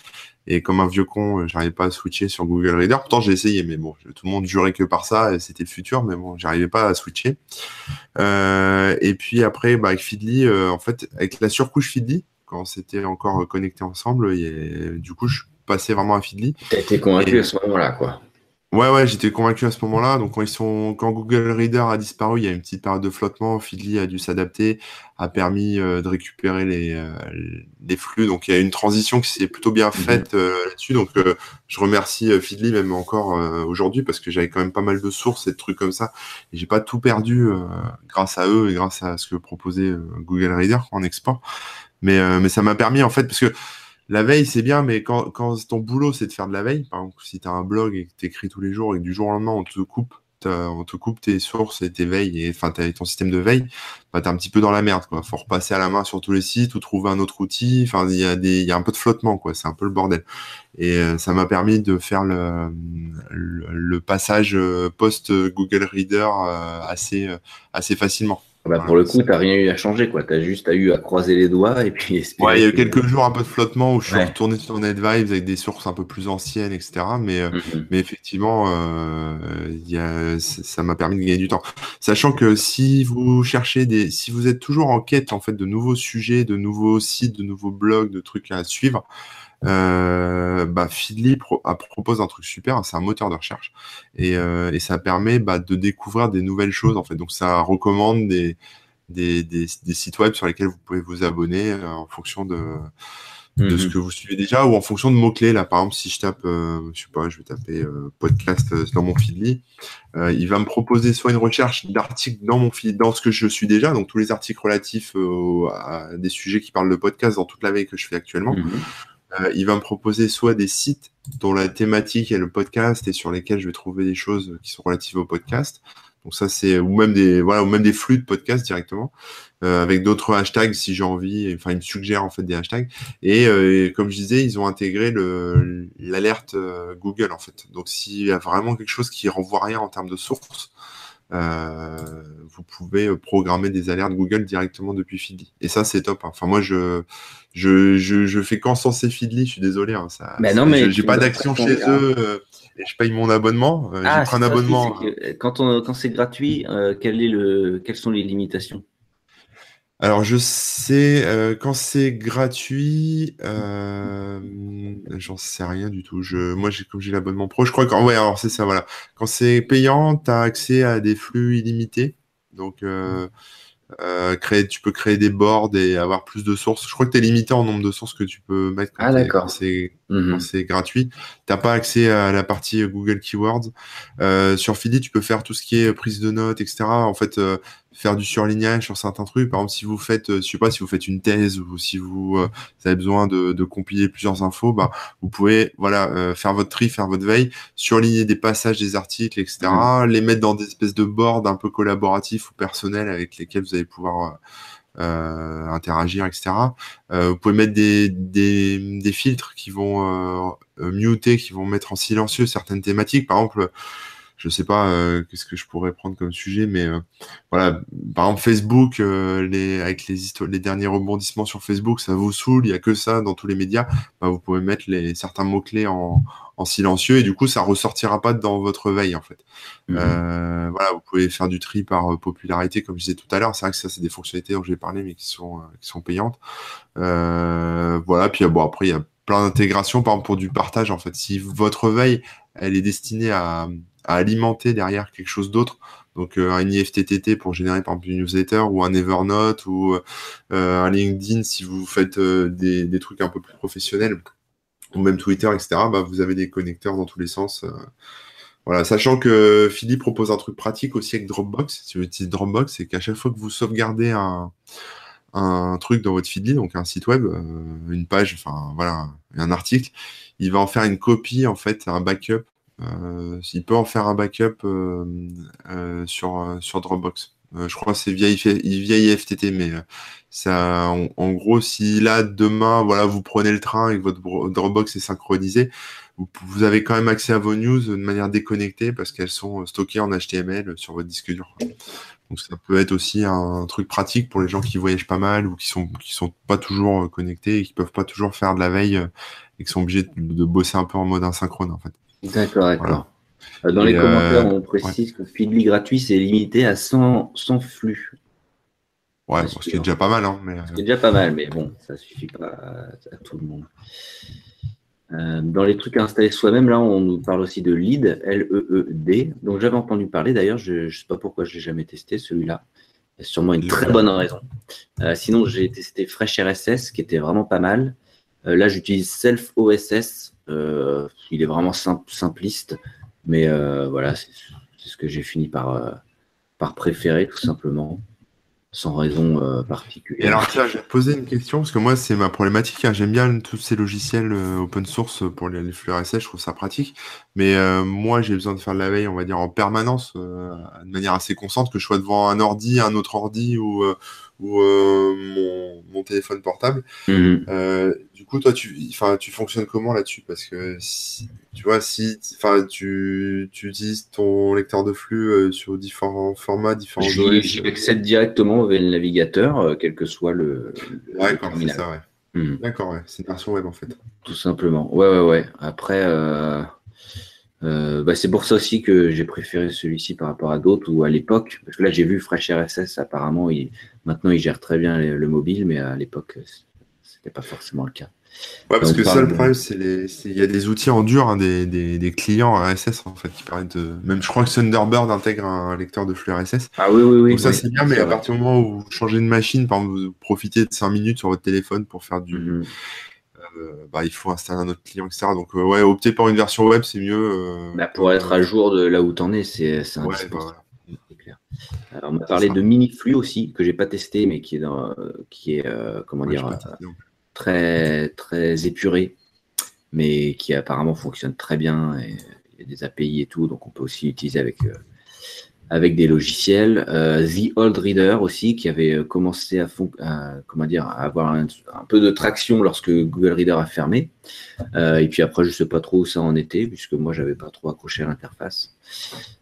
et comme un vieux con, j'arrivais pas à switcher sur Google Reader. Pourtant, j'ai essayé, mais bon, tout le monde jurait que par ça, c'était le futur, mais bon, j'arrivais pas à switcher. et puis après, bah, avec Feedly, en fait, avec la surcouche Feedly, quand c'était encore connecté ensemble, et, du coup, je passer vraiment à Feedly. Tu as été convaincu à ce moment-là, quoi. Ouais, ouais, j'étais convaincu à ce moment-là. Donc, quand, ils sont... quand Google Reader a disparu, il y a une petite période de flottement. Feedly a dû s'adapter, a permis euh, de récupérer les, euh, les, flux. Donc, il y a une transition qui s'est plutôt bien mhm. faite euh, là-dessus. Donc, je remercie Feedly même encore aujourd'hui parce que j'avais quand même pas mal de sources et de trucs comme ça. Et j'ai pas tout perdu grâce à eux et grâce à ce que proposait Google Reader en export. Mais, mais ça m'a permis, en fait, parce que la veille, c'est bien, mais quand, ton boulot, c'est de faire de la veille, par exemple, si tu un blog et que tu tous les jours et que du jour au lendemain, on te coupe, on te coupe tes sources et tes veilles, et enfin, ton système de veille, bah, tu un petit peu dans la merde, quoi. Faut repasser à la main sur tous les sites ou trouver un autre outil. Enfin, il y a des, y a un peu de flottement, quoi. C'est un peu le bordel. Et euh, ça m'a permis de faire le, passage euh, post Google Reader euh, assez, assez facilement. Bah, pour le coup, tu n'as rien eu à changer, quoi. Tu as juste eu à croiser les doigts et puis Ouais, il y a eu quelques jours un peu de flottement où je suis retourné sur NetVibes avec des sources un peu plus anciennes, etc. Mais, euh, mm-hmm. mais effectivement, euh, y a, ça m'a permis de gagner du temps. Sachant que si vous cherchez des, si vous êtes toujours en quête en fait de nouveaux sujets, de nouveaux sites, de nouveaux blogs, de trucs à suivre, euh, bah, Feedly propose un truc super, c'est un moteur de recherche et, euh, et ça permet bah, de découvrir des nouvelles choses en fait. Donc ça recommande des, des, des, des sites web sur lesquels vous pouvez vous abonner euh, en fonction de, de ce mhm. que vous suivez déjà ou en fonction de mots-clés. Là, par exemple, si je tape, euh, je sais pas, je vais taper euh, podcast dans mon Feedly, il va me proposer soit une recherche d'articles dans mon feed, dans ce que je suis déjà, donc tous les articles relatifs à des sujets qui parlent de podcast dans toute la veille que je fais actuellement. Mhm. Euh, il va me proposer soit des sites dont la thématique est le podcast et sur lesquels je vais trouver des choses qui sont relatives au podcast. Donc ça c'est ou même des voilà ou même des flux de podcast directement euh, avec d'autres hashtags si j'ai envie. Enfin il me suggère en fait des hashtags et euh, comme je disais ils ont intégré le l'alerte Google en fait. Donc s'il y a vraiment quelque chose qui renvoie rien en termes de source, euh, vous pouvez programmer des alertes Google directement depuis Feedly. Et ça, c'est top. Hein. Enfin, moi, je, je, je, je fais qu'encenser Feedly, je suis désolé. Hein, ça, mais non, mais j'ai pas d'action chez eux euh, et je paye mon abonnement. Euh, ah, un abonnement. quand, on, quand c'est gratuit, quel est le, quelles sont les limitations? Alors, je sais, euh, quand c'est gratuit, euh, j'en sais rien du tout. Je, moi, j'ai, comme j'ai l'abonnement pro, je crois que, ouais, alors c'est ça, voilà. Quand c'est payant, tu as accès à des flux illimités. Donc, euh, euh, créer, tu peux créer des boards et avoir plus de sources. Je crois que tu es limité en nombre de sources que tu peux mettre quand, ah, c'est, mhm. c'est gratuit. Tu n'as pas accès à la partie Google Keywords. Euh, sur Feedly, tu peux faire tout ce qui est prise de notes, etc. En fait, euh, faire du surlignage sur certains trucs. Par exemple, si vous faites, euh, je sais pas, si vous faites une thèse ou si vous, euh, avez besoin de, de, compiler plusieurs infos, bah, vous pouvez, voilà, euh, faire votre tri, faire votre veille, surligner des passages des articles, etc., mmh. les mettre dans des espèces de boards un peu collaboratifs ou personnels avec lesquels vous allez pouvoir interagir, etc. vous pouvez mettre des, des, des filtres qui vont muter, qui vont mettre en silencieux certaines thématiques. Par exemple, je sais pas euh, qu'est-ce que je pourrais prendre comme sujet, mais euh, voilà, par exemple Facebook, euh, les, avec les, les derniers rebondissements sur Facebook, ça vous saoule, il y a que ça dans tous les médias, bah, vous pouvez mettre les, certains mots-clés en, en, silencieux et du coup, ça ressortira pas dans votre veille en fait. Mmh voilà, vous pouvez faire du tri par popularité, comme je disais tout à l'heure. C'est vrai que ça, c'est des fonctionnalités dont j'ai parlé, mais qui sont, qui sont payantes. voilà, puis bon, après, il y a plein d'intégrations, par exemple pour du partage en fait. Si votre veille, elle est destinée à alimenter derrière quelque chose d'autre. Donc un IFTTT pour générer par exemple une newsletter ou un Evernote ou un LinkedIn si vous faites des, trucs un peu plus professionnels ou même Twitter, etc. Bah, vous avez des connecteurs dans tous les sens. Voilà, sachant que Philippe propose un truc pratique aussi avec Dropbox. Si vous utilisez Dropbox, c'est qu'à chaque fois que vous sauvegardez un, un truc dans votre Feedly, donc un site web, euh, une page, enfin voilà, un article, il va en faire une copie, en fait, un backup. Euh, il peut en faire un backup euh, sur, sur Dropbox. je crois que c'est via, via IFTT, mais ça, en, gros, si là, demain, voilà, vous prenez le train et que votre Dropbox est synchronisé, vous, avez quand même accès à vos news de manière déconnectée parce qu'elles sont stockées en HTML sur votre disque dur. Donc ça peut être aussi un truc pratique pour les gens qui voyagent pas mal ou qui sont qui sont pas toujours euh, connectés et qui peuvent pas toujours faire de la veille euh, et qui sont obligés de, bosser un peu en mode asynchrone en fait. D'accord, d'accord. Euh, dans les commentaires, on précise que Feedly gratuit, c'est limité à 100, flux. Ouais, ce qui est déjà pas mal. Hein, mais... Ce qui est déjà pas mal, mais bon, ça suffit pas à tout le monde. Euh, dans les trucs à installer soi-même, là, on nous parle aussi de Lead, L-E-E-D. Donc, j'avais entendu parler, d'ailleurs, je ne sais pas pourquoi je ne l'ai jamais testé, celui-là. Il y a sûrement une très bonne raison. Euh, sinon, j'ai testé Fresh RSS, qui était vraiment pas mal. Euh, là, j'utilise Self OSS. Il est vraiment simpliste, mais voilà, c'est ce que j'ai fini par, par préférer, tout simplement sans raison euh, particulière. Et alors, tiens, je vais poser une question, parce que moi, c'est ma problématique. Hein. J'aime bien tous ces logiciels euh, open source pour les, flux RSS, je trouve ça pratique. Mais euh, moi, j'ai besoin de faire de la veille, on va dire, en permanence, de manière assez constante, que je sois devant un ordi, un autre ordi ou, ou mon, mon, téléphone portable. Mhm. du coup, toi, tu, tu fonctionnes comment là-dessus? Parce que si, tu vois, si tu, tu utilises ton lecteur de flux euh, sur différents formats, différents OS. J'y accède directement avec le navigateur, euh, quel que soit le. ouais, c'est ça, ouais. Mhm. D'accord, ouais. C'est une version web en fait. Tout simplement. Ouais, ouais, ouais. Après, euh, bah, c'est pour ça aussi que j'ai préféré celui-ci par rapport à d'autres ou à l'époque. Parce que là, j'ai vu Fresh RSS, apparemment, il... maintenant, il gère très bien le mobile, mais à l'époque, c'était pas forcément le cas. Ouais, parce que ça, le problème, c'est il y a des outils en dur, hein, des, des, des, clients RSS en fait qui permettent de. Même je crois que Thunderbird intègre un lecteur de flux RSS. Ah oui, oui, oui. Donc ça, c'est bien, mais à partir du moment où vous changez de machine, par exemple, vous profitez de 5 minutes sur votre téléphone pour faire du. Mhm. Euh, bah, il faut installer un autre client, etc. Donc, euh, ouais, opter pour une version web, c'est mieux. Euh, bah, pour être à jour de là où tu en es, c'est indispensable. Ouais, bah, clair. Alors, on m'a parlé de Miniflux aussi, que j'ai pas testé, mais qui est dans, qui est, comment dire, très, très épuré, mais qui apparemment fonctionne très bien. Et il y a des API et tout, donc on peut aussi l'utiliser avec, avec des logiciels. Euh, The Old Reader aussi, qui avait euh, commencé à, comment dire, à avoir un, peu de traction lorsque Google Reader a fermé. et puis après, je sais pas trop où ça en était, puisque moi, j'avais pas trop accroché à l'interface.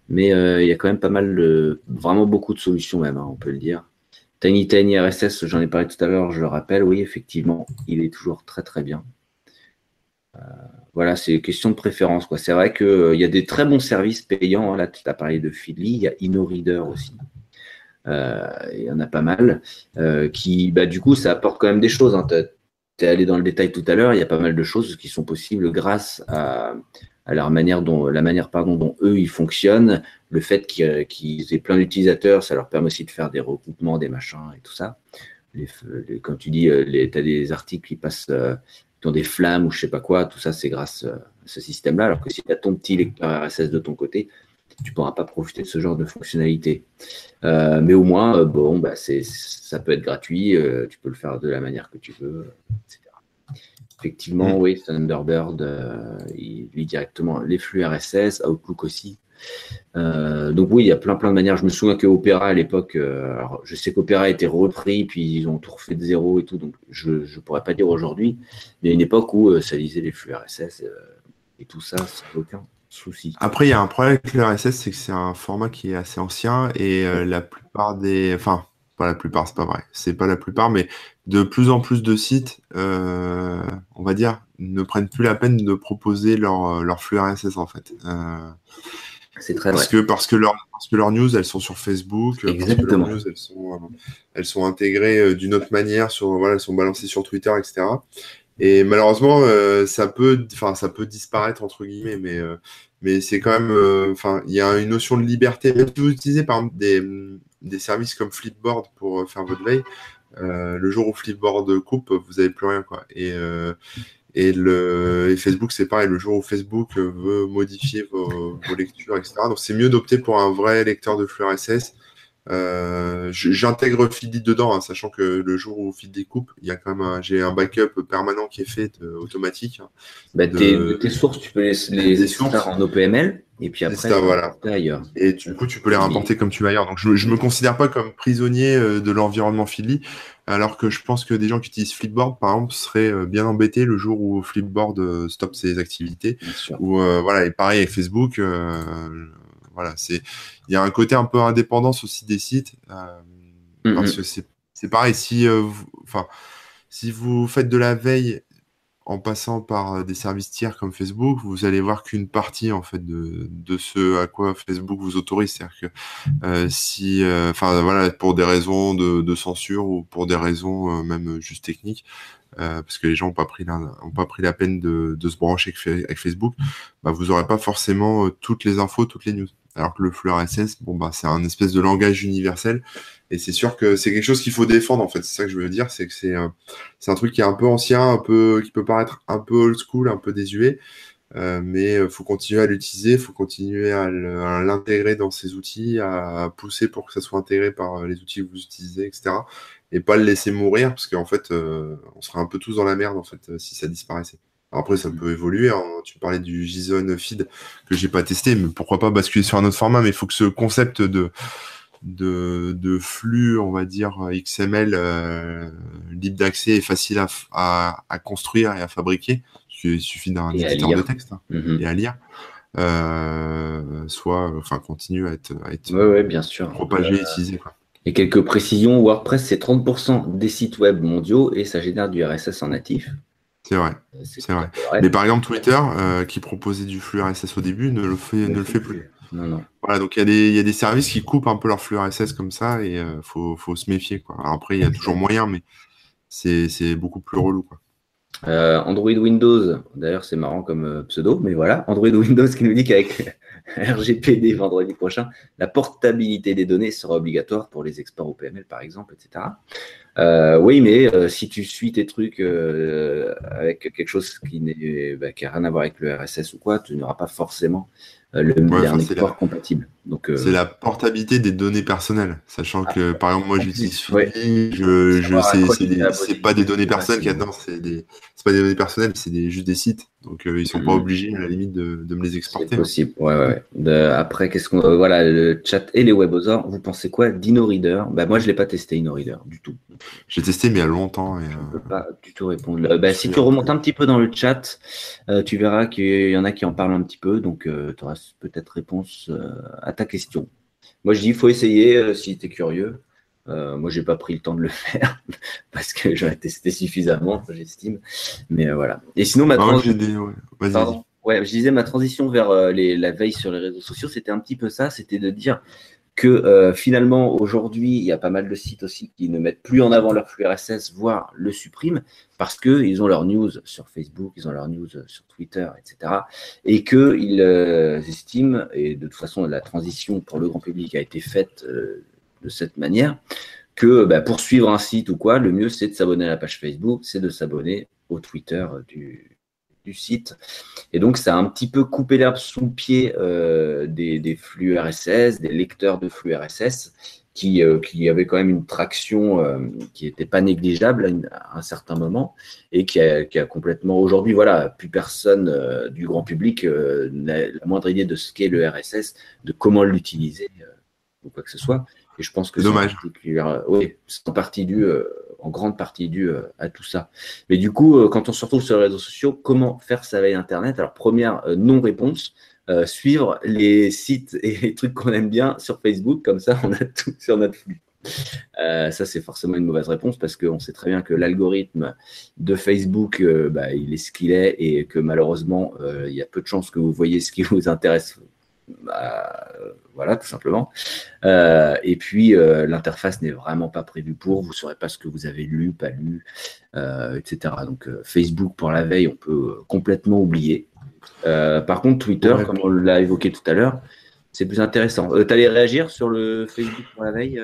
Mais il y a quand même pas mal de, vraiment beaucoup de solutions même, hein, on peut le dire. Tiny Tiny RSS, j'en ai parlé tout à l'heure, je le rappelle, oui, effectivement, il est toujours très très bien. Euh, voilà, c'est une question de préférence. C'est vrai qu'il euh, y a des très bons services payants. Hein. Là, tu as parlé de Feedly, il y a InnoReader aussi. Euh, il y en a pas mal. qui, bah, du coup, ça apporte quand même des choses. Hein. Tu es allé dans le détail tout à l'heure, il y a pas mal de choses qui sont possibles grâce à, à leur manière dont, la manière pardon, dont eux ils fonctionnent, le fait qu'ils aient plein d'utilisateurs, ça leur permet aussi de faire des recoupements, des machins et tout ça. Comme tu dis, tu as des articles qui passent, euh, qui ont des flammes ou je sais pas quoi, tout ça c'est grâce euh, à ce système-là. Alors que si tu as ton petit lecteur RSS de ton côté, tu pourras pas profiter de ce genre de fonctionnalité. Euh, mais au moins, bon, bah, ça peut être gratuit, tu peux le faire de la manière que tu veux, etc. Effectivement, mm. oui, Thunderbird, euh, il lit directement les flux RSS, Outlook aussi. Euh, donc oui, il y a plein plein de manières. Je me souviens que Opera à l'époque, euh, je sais qu'Opera a été repris, puis ils ont tout refait de zéro et tout, donc je ne pourrais pas dire aujourd'hui. Mais il y a une époque où ça lisait les flux RSS et tout ça sans aucun souci. Après, il y a un problème avec le RSS, c'est que c'est un format qui est assez ancien et la plupart des, enfin, pas la plupart, c'est pas vrai. C'est pas la plupart, mais de plus en plus de sites, euh, on va dire, ne prennent plus la peine de proposer leur, leur flux RSS en fait. Euh, c'est très parce vrai. Que, parce, que leur, parce que leurs news, elles sont sur Facebook. Exactement. News, elles, sont, elles sont intégrées euh, d'une autre manière, sur, voilà, elles sont balancées sur Twitter, etc. Et malheureusement, ça peut, enfin, ça peut disparaître entre guillemets, mais mais c'est quand même, enfin, il y a une notion de liberté. Même si vous utilisez par exemple des, des services comme Flipboard pour faire votre veille, le jour où Flipboard coupe, vous n'avez plus rien, quoi. Et et, le, Facebook, c'est pareil, le jour où Facebook veut modifier vos, lectures, etc. Donc c'est mieux d'opter pour un vrai lecteur de flux RSS. Euh, j'intègre Feedly dedans, hein, sachant que le jour où Feedly coupe, il y a quand même j'ai un backup permanent qui est fait euh, automatique. Hein, bah, tes, sources, tu peux les, les en OPML et puis après, voilà. ailleurs. Et du coup, tu peux les rapporter comme tu vas ailleurs. Donc, je, ne me considère pas comme prisonnier euh, de l'environnement Feedly, alors que je pense que des gens qui utilisent Flipboard, par exemple, seraient euh, bien embêtés le jour où Flipboard euh, stoppe ses activités. Ou voilà, et pareil avec Facebook, voilà, c'est il y a un côté un peu indépendance aussi des sites, parce que c'est pareil si, enfin, si vous faites de la veille en passant par euh, des services tiers comme Facebook, vous allez voir qu'une partie en fait de, de ce à quoi Facebook vous autorise. C'est-à-dire que euh, si, euh, enfin voilà, pour des raisons de, de, censure ou pour des raisons même juste techniques, parce que les gens n'ont pas pris la, ont pas pris la peine de, de se brancher avec, Facebook, bah, vous n'aurez pas forcément toutes les infos, toutes les news. Alors que le flux RSS, bon bah c'est un espèce de langage universel et c'est sûr que c'est quelque chose qu'il faut défendre, en fait. C'est ça que je veux dire, c'est que c'est un, un truc qui est un peu ancien, un peu, qui peut paraître un peu old school, un peu désuet. Euh, mais il faut continuer à l'utiliser, il faut continuer à l'intégrer dans ces outils, à, pousser pour que ça soit intégré par les outils que vous utilisez, etc. Et pas le laisser mourir, parce qu'en fait, euh, on serait un peu tous dans la merde, en fait, si ça disparaissait. Après, ça peut évoluer. Hein. Tu parlais du JSON feed que j'ai pas testé, mais pourquoi pas basculer sur un autre format. Mais il faut que ce concept de de, flux, on va dire, XML euh, libre d'accès et facile à, construire et à fabriquer. Il suffit d'un éditeur de texte hein, mm-hmm. et à lire. Euh, soit, enfin, continue à être, bien sûr. propagé, et utilisé. Et quelques précisions, WordPress, c'est 30% des sites web mondiaux et ça génère du RSS en natif. C'est vrai. Euh, c'est vrai. Mais par exemple, Twitter, qui proposait du flux RSS au début, ne le fait, ne le fait plus. Non, non. Voilà, donc il y, y, a des services qui coupent un peu leur flux RSS comme ça et il euh, faut, faut, se méfier. Quoi. Alors après, il y a toujours moyen, mais c'est beaucoup plus relou. Quoi. Euh, Android Windows, d'ailleurs c'est marrant comme euh, pseudo, mais voilà, Android Windows qui nous dit qu'avec RGPD vendredi prochain, la portabilité des données sera obligatoire pour les exports OPML par exemple, etc. oui, mais si tu suis tes trucs avec quelque chose qui n'a bah, rien à voir avec le RSS ou quoi, tu n'auras pas forcément euh, le dernier compatible. Donc, euh, c'est la portabilité des données personnelles, sachant que par exemple moi j'utilise je, je sais c'est pas des données personnelles qui c'est des c'est pas des données personnelles, c'est des, juste des sites. Donc euh, ils sont pas mhm. obligés à la limite de, de me les exporter. C'est possible. Ouais, ouais. De, après qu'est-ce qu'on voilà le chat et les webosors, vous pensez quoi d'InnoReader? Bah moi je l'ai pas testé InnoReader du tout. J'ai testé mais il y a longtemps et je peux pas du tout répondre. Bah, si tu remontes un petit peu dans le chat, tu verras qu'il y en a qui en parlent un petit peu donc tu auras peut-être réponse à ta question. Moi, je dis, il faut essayer euh, si tu es curieux. Euh, moi, j'ai pas pris le temps de le faire parce que j'en ai testé suffisamment, j'estime. Mais euh, voilà. Et sinon, ma ah, ouais. je disais ma transition vers la veille sur les réseaux sociaux, c'était un petit peu ça, c'était de dire que euh, finalement, aujourd'hui, il y a pas mal de sites aussi qui ne mettent plus en avant leur flux RSS, voire le suppriment, parce qu'ils ont leur news sur Facebook, ils ont leur news sur Twitter, etc. Et qu'ils euh, estiment, et de toute façon, la transition pour le grand public a été faite euh, de cette manière, que bah, pour suivre un site ou quoi, le mieux, c'est de s'abonner à la page Facebook, c'est de s'abonner au Twitter du, site. Et donc, ça a un petit peu coupé l'herbe sous le pied euh, des, flux RSS, des lecteurs de flux RSS, qui, euh, qui avaient quand même une traction euh, qui n'était pas négligeable à, un certain moment et qui a, qui a complètement. Aujourd'hui, voilà, plus personne du grand public n'a la moindre idée de ce qu'est le RSS, de comment l'utiliser ou quoi que ce soit. Et je pense que dommage. Oui, c'est en partie dû en grande partie dû euh, à tout ça. Mais du coup, euh, quand on se retrouve sur les réseaux sociaux, comment faire sa veille Internet? Alors, première euh, non-réponse, suivre les sites et les trucs qu'on aime bien sur Facebook, comme ça, on a tout sur notre flux. ça, c'est forcément une mauvaise réponse parce qu'on sait très bien que l'algorithme de Facebook, bah, il est ce qu'il est et que malheureusement, il y a peu de chances que vous voyez ce qui vous intéresse bah, voilà, tout simplement. Euh, et puis, euh, l'interface n'est vraiment pas prévue pour. Vous ne saurez pas ce que vous avez lu, pas lu, euh, etc. Donc, Facebook pour la veille, on peut complètement oublier. par contre, Twitter, comme on l'a évoqué tout à l'heure, c'est plus intéressant. tu allais réagir sur le Facebook pour la veille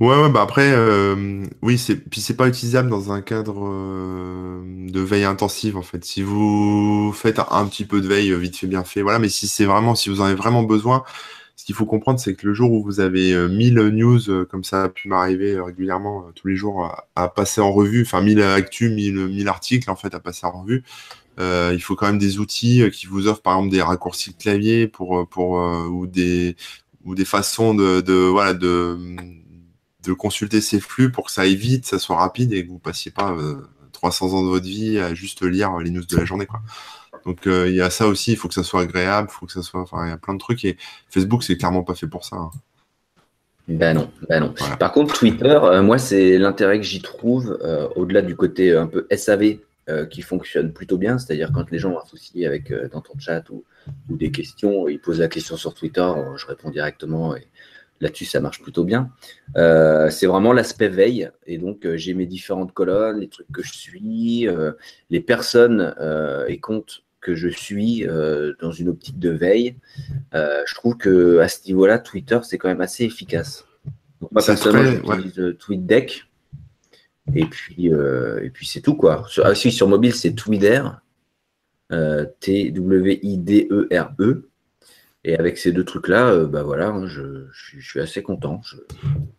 Ouais, ouais, bah après, euh, oui, c'est puis c'est pas utilisable dans un cadre euh, de veille intensive en fait. Si vous faites un, petit peu de veille vite fait, bien fait, voilà. Mais si c'est vraiment, si vous en avez vraiment besoin, ce qu'il faut comprendre, c'est que le jour où vous avez 1000 news, comme ça a pu m'arriver régulièrement tous les jours, à, passer en revue, enfin 1000 actus, 1000, 1000 articles en fait à passer en revue, il faut quand même des outils qui vous offrent par exemple des raccourcis de clavier pour pour ou des ou des façons de, voilà de de consulter ces flux pour que ça aille vite, ça soit rapide et que vous passiez pas 300 euh, ans de votre vie à juste lire les news de la journée. Quoi. Donc euh, il y a ça aussi, il faut que ça soit agréable, il faut que ça soit. Enfin, il y a plein de trucs et Facebook, c'est clairement pas fait pour ça. Hein. Ben non, ben non. Par contre, Twitter, euh, moi, c'est l'intérêt que j'y trouve, au-delà du côté un peu SAV qui fonctionne plutôt bien, c'est-à-dire quand les gens ont un souci avec dans ton chat ou, ou, des questions, ils posent la question sur Twitter, je réponds directement et, Là-dessus, ça marche plutôt bien. Euh, c'est vraiment l'aspect veille. Et donc, euh, j'ai mes différentes colonnes, les trucs que je suis, euh, les personnes et comptes que je suis dans une optique de veille. je trouve que à ce niveau-là, Twitter, c'est quand même assez efficace. Donc, moi, personnellement, j'utilise TweetDeck. Et puis, et puis c'est tout, quoi. Sur, ah, sur mobile, c'est Twitter. T-W-I-D-E-R-E. Et avec ces deux trucs-là, euh, bah voilà, hein, je, suis assez content.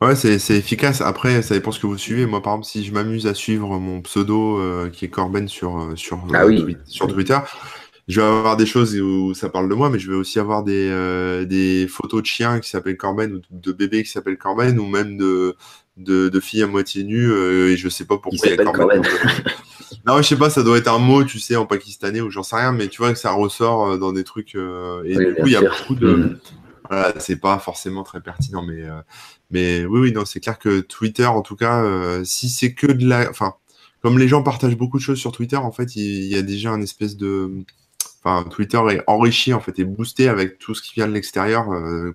Ouais, c'est efficace. Après, ça dépend ce que vous suivez. Moi, par exemple, si je m'amuse à suivre mon pseudo euh, qui est Corben sur, euh, sur, ah sur Twitter, je vais avoir des choses où ça parle de moi, mais je vais aussi avoir des, des photos de chiens qui s'appellent Corben ou de bébés qui s'appellent Corben ou même de, de, de, filles à moitié nues et je sais pas pourquoi il y a Corben. Non, je sais pas, ça doit être un mot, tu sais, en pakistanais ou j'en sais rien, mais tu vois que ça ressort euh, dans des trucs. Euh, et du coup, il y a beaucoup de. Mm. Voilà, c'est pas forcément très pertinent, mais, euh, mais oui, oui, non, c'est clair que Twitter, en tout cas, si c'est que de la. Enfin, comme les gens partagent beaucoup de choses sur Twitter, en fait, il, y a déjà un espèce de. Enfin, Twitter est enrichi, en fait, est boosté avec tout ce qui vient de l'extérieur,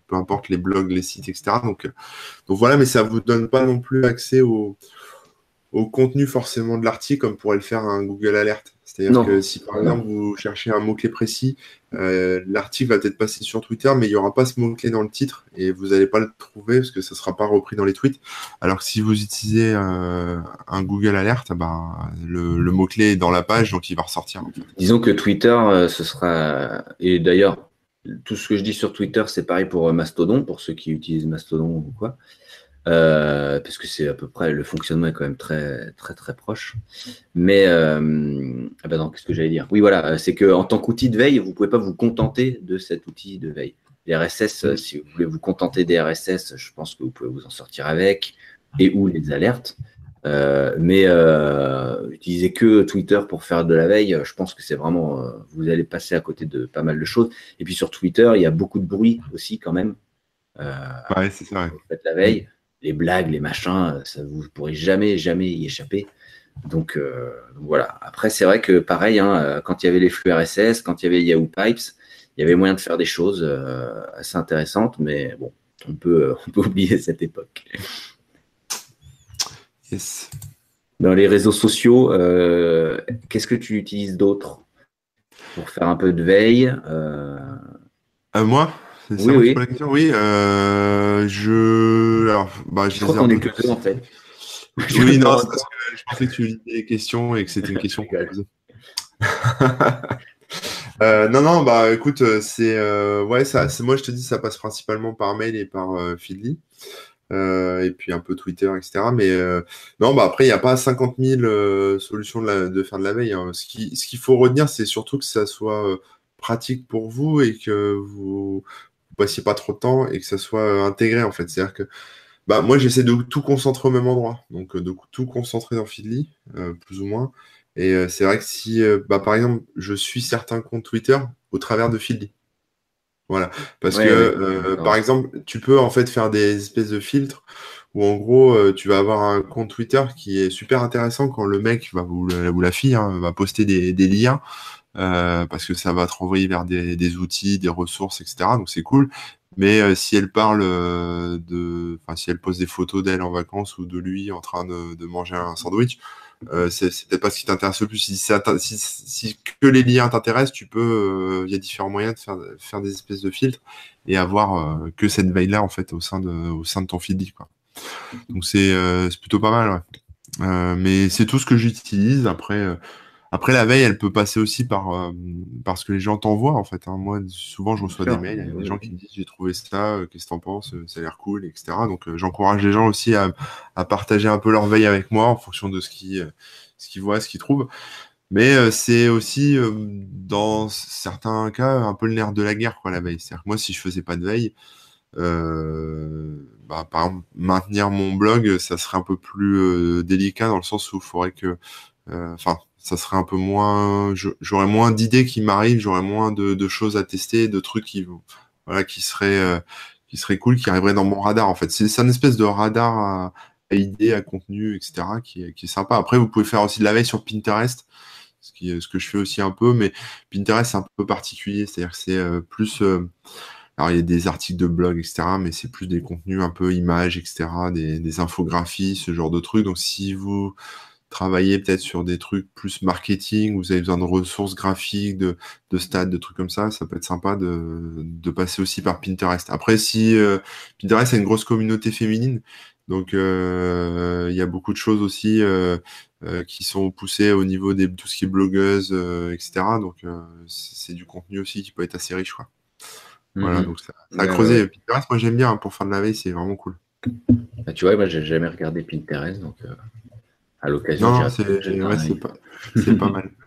peu importe les blogs, les sites, etc. Donc, donc voilà, mais ça vous donne pas non plus accès au au contenu forcément de l'article comme pourrait le faire un Google Alert. C'est-à-dire que si par exemple vous cherchez un mot-clé précis, euh, l'article va peut-être passer sur Twitter, mais il n'y aura pas ce mot-clé dans le titre et vous n'allez pas le trouver parce que ça ne sera pas repris dans les tweets. Alors que si vous utilisez euh, un Google Alert, bah, le, mot-clé est dans la page, donc il va ressortir. Disons que Twitter, euh, ce sera. Et d'ailleurs, tout ce que je dis sur Twitter, c'est pareil pour Mastodon, pour ceux qui utilisent Mastodon ou quoi. Euh, parce que c'est à peu près le fonctionnement est quand même très très très proche. Mais euh, ah ben non, qu'est-ce que j'allais dire? Oui, voilà, c'est que en tant qu'outil de veille, vous pouvez pas vous contenter de cet outil de veille. Les RSS, euh, si vous voulez vous contenter des RSS, je pense que vous pouvez vous en sortir avec et ou les alertes. mais utiliser que Twitter pour faire de la veille, je pense que c'est vraiment, vous allez passer à côté de pas mal de choses. Et puis sur Twitter, il y a beaucoup de bruit aussi quand même. ouais, c'est ça. Vous faites la veille les blagues, les machins, ça vous pourrez jamais, jamais y échapper. Donc, euh, voilà. Après, c'est vrai que pareil, hein, euh, quand il y avait les flux RSS, quand il y avait Yahoo Pipes, il y avait moyen de faire des choses euh, assez intéressantes, mais bon, on peut, on peut oublier cette époque. Yes. Dans les réseaux sociaux, qu'est-ce que tu utilises d'autre pour faire un peu de veille Moi? Oui, oui. Oui, euh, je. Alors, bah, je, crois qu'on est que deux en fait. Oui, non, parce que je pensais que tu lisais des questions et que c'était une question euh, non, non, bah écoute, c'est. Euh, ouais, ça, moi je te dis, ça passe principalement par mail et par euh, Feedly. Euh, et puis un peu Twitter, etc. Mais euh, non, bah après, il n'y a pas 50 000 euh, solutions de, la, de, faire de la veille. Hein. Ce qu'il ce qu'il faut retenir, c'est surtout que ça soit pratique pour vous et que vous, passiez pas trop de temps et que ça soit euh, intégré en fait. C'est-à-dire que bah, moi j'essaie de tout concentrer au même endroit, donc euh, de tout concentrer dans Feedly, euh, plus ou moins. Et c'est vrai que si, bah, par exemple, je suis certains comptes Twitter au travers de Feedly. Voilà. Parce que, par exemple, tu peux en fait faire des espèces de filtres où en gros, tu vas avoir un compte Twitter qui est super intéressant quand le mec va, ou, la fille hein, va poster des, des liens euh, parce que ça va te renvoyer vers des, des outils, des ressources, etc. Donc c'est cool. Mais euh, si elle parle euh, de, enfin si elle pose des photos d'elle en vacances ou de lui en train de, de manger un sandwich, euh, c'est peut-être pas ce qui t'intéresse le plus. Si, si, que les liens t'intéressent, tu peux, il y a différents moyens de faire, faire des espèces de filtres et avoir que cette veille-là en fait au sein de, au sein de ton feed. Quoi. Donc c'est plutôt pas mal. Ouais. mais c'est tout ce que j'utilise. Après, après, la veille, elle peut passer aussi par euh, parce que les gens t'envoient en fait. Hein. Moi, souvent, je reçois des mails, il y a des gens qui me disent j'ai trouvé ça, euh, qu'est-ce que t'en penses, euh, ça a l'air cool, etc. Donc, j'encourage les gens aussi à, partager un peu leur veille avec moi en fonction de ce qu'ils ce qu'ils voient, ce qu'ils trouvent. Mais c'est aussi dans certains cas un peu le nerf de la guerre quoi la veille. C'est-à-dire que moi, si je faisais pas de veille, bah, par exemple, maintenir mon blog, ça serait un peu plus délicat dans le sens où il faudrait que, enfin ça serait un peu moins, j'aurais moins d'idées qui m'arrivent, j'aurais moins de, choses à tester, de trucs qui, voilà, qui seraient, euh, qui seraient cool, qui arriveraient dans mon radar en fait. C'est une espèce de radar à, idées, à contenu, etc. Qui, est sympa. Après, vous pouvez faire aussi de la veille sur Pinterest, ce, qui, ce que je fais aussi un peu, mais Pinterest c'est un peu particulier, c'est-à-dire que c'est euh, plus euh, alors, il y a des articles de blog, etc., mais c'est plus des contenus un peu images, etc., des, infographies, ce genre de trucs. Donc, si vous travailler peut-être sur des trucs plus marketing, vous avez besoin de ressources graphiques, de, de stats, de trucs comme ça, ça peut être sympa de, de passer aussi par Pinterest. Après, si euh, Pinterest a une grosse communauté féminine, donc euh, il y a beaucoup de choses aussi euh, qui sont poussées au niveau de tout ce qui est blogueuse, etc. Donc c'est du contenu aussi qui peut être assez riche, quoi. Voilà, mhm. donc ça, a creusé. Pinterest, moi j'aime bien hein, pour faire de la veille, c'est vraiment cool. Bah, tu vois, moi j'ai jamais regardé Pinterest, donc à l'occasion. Non, c'est pas, mal.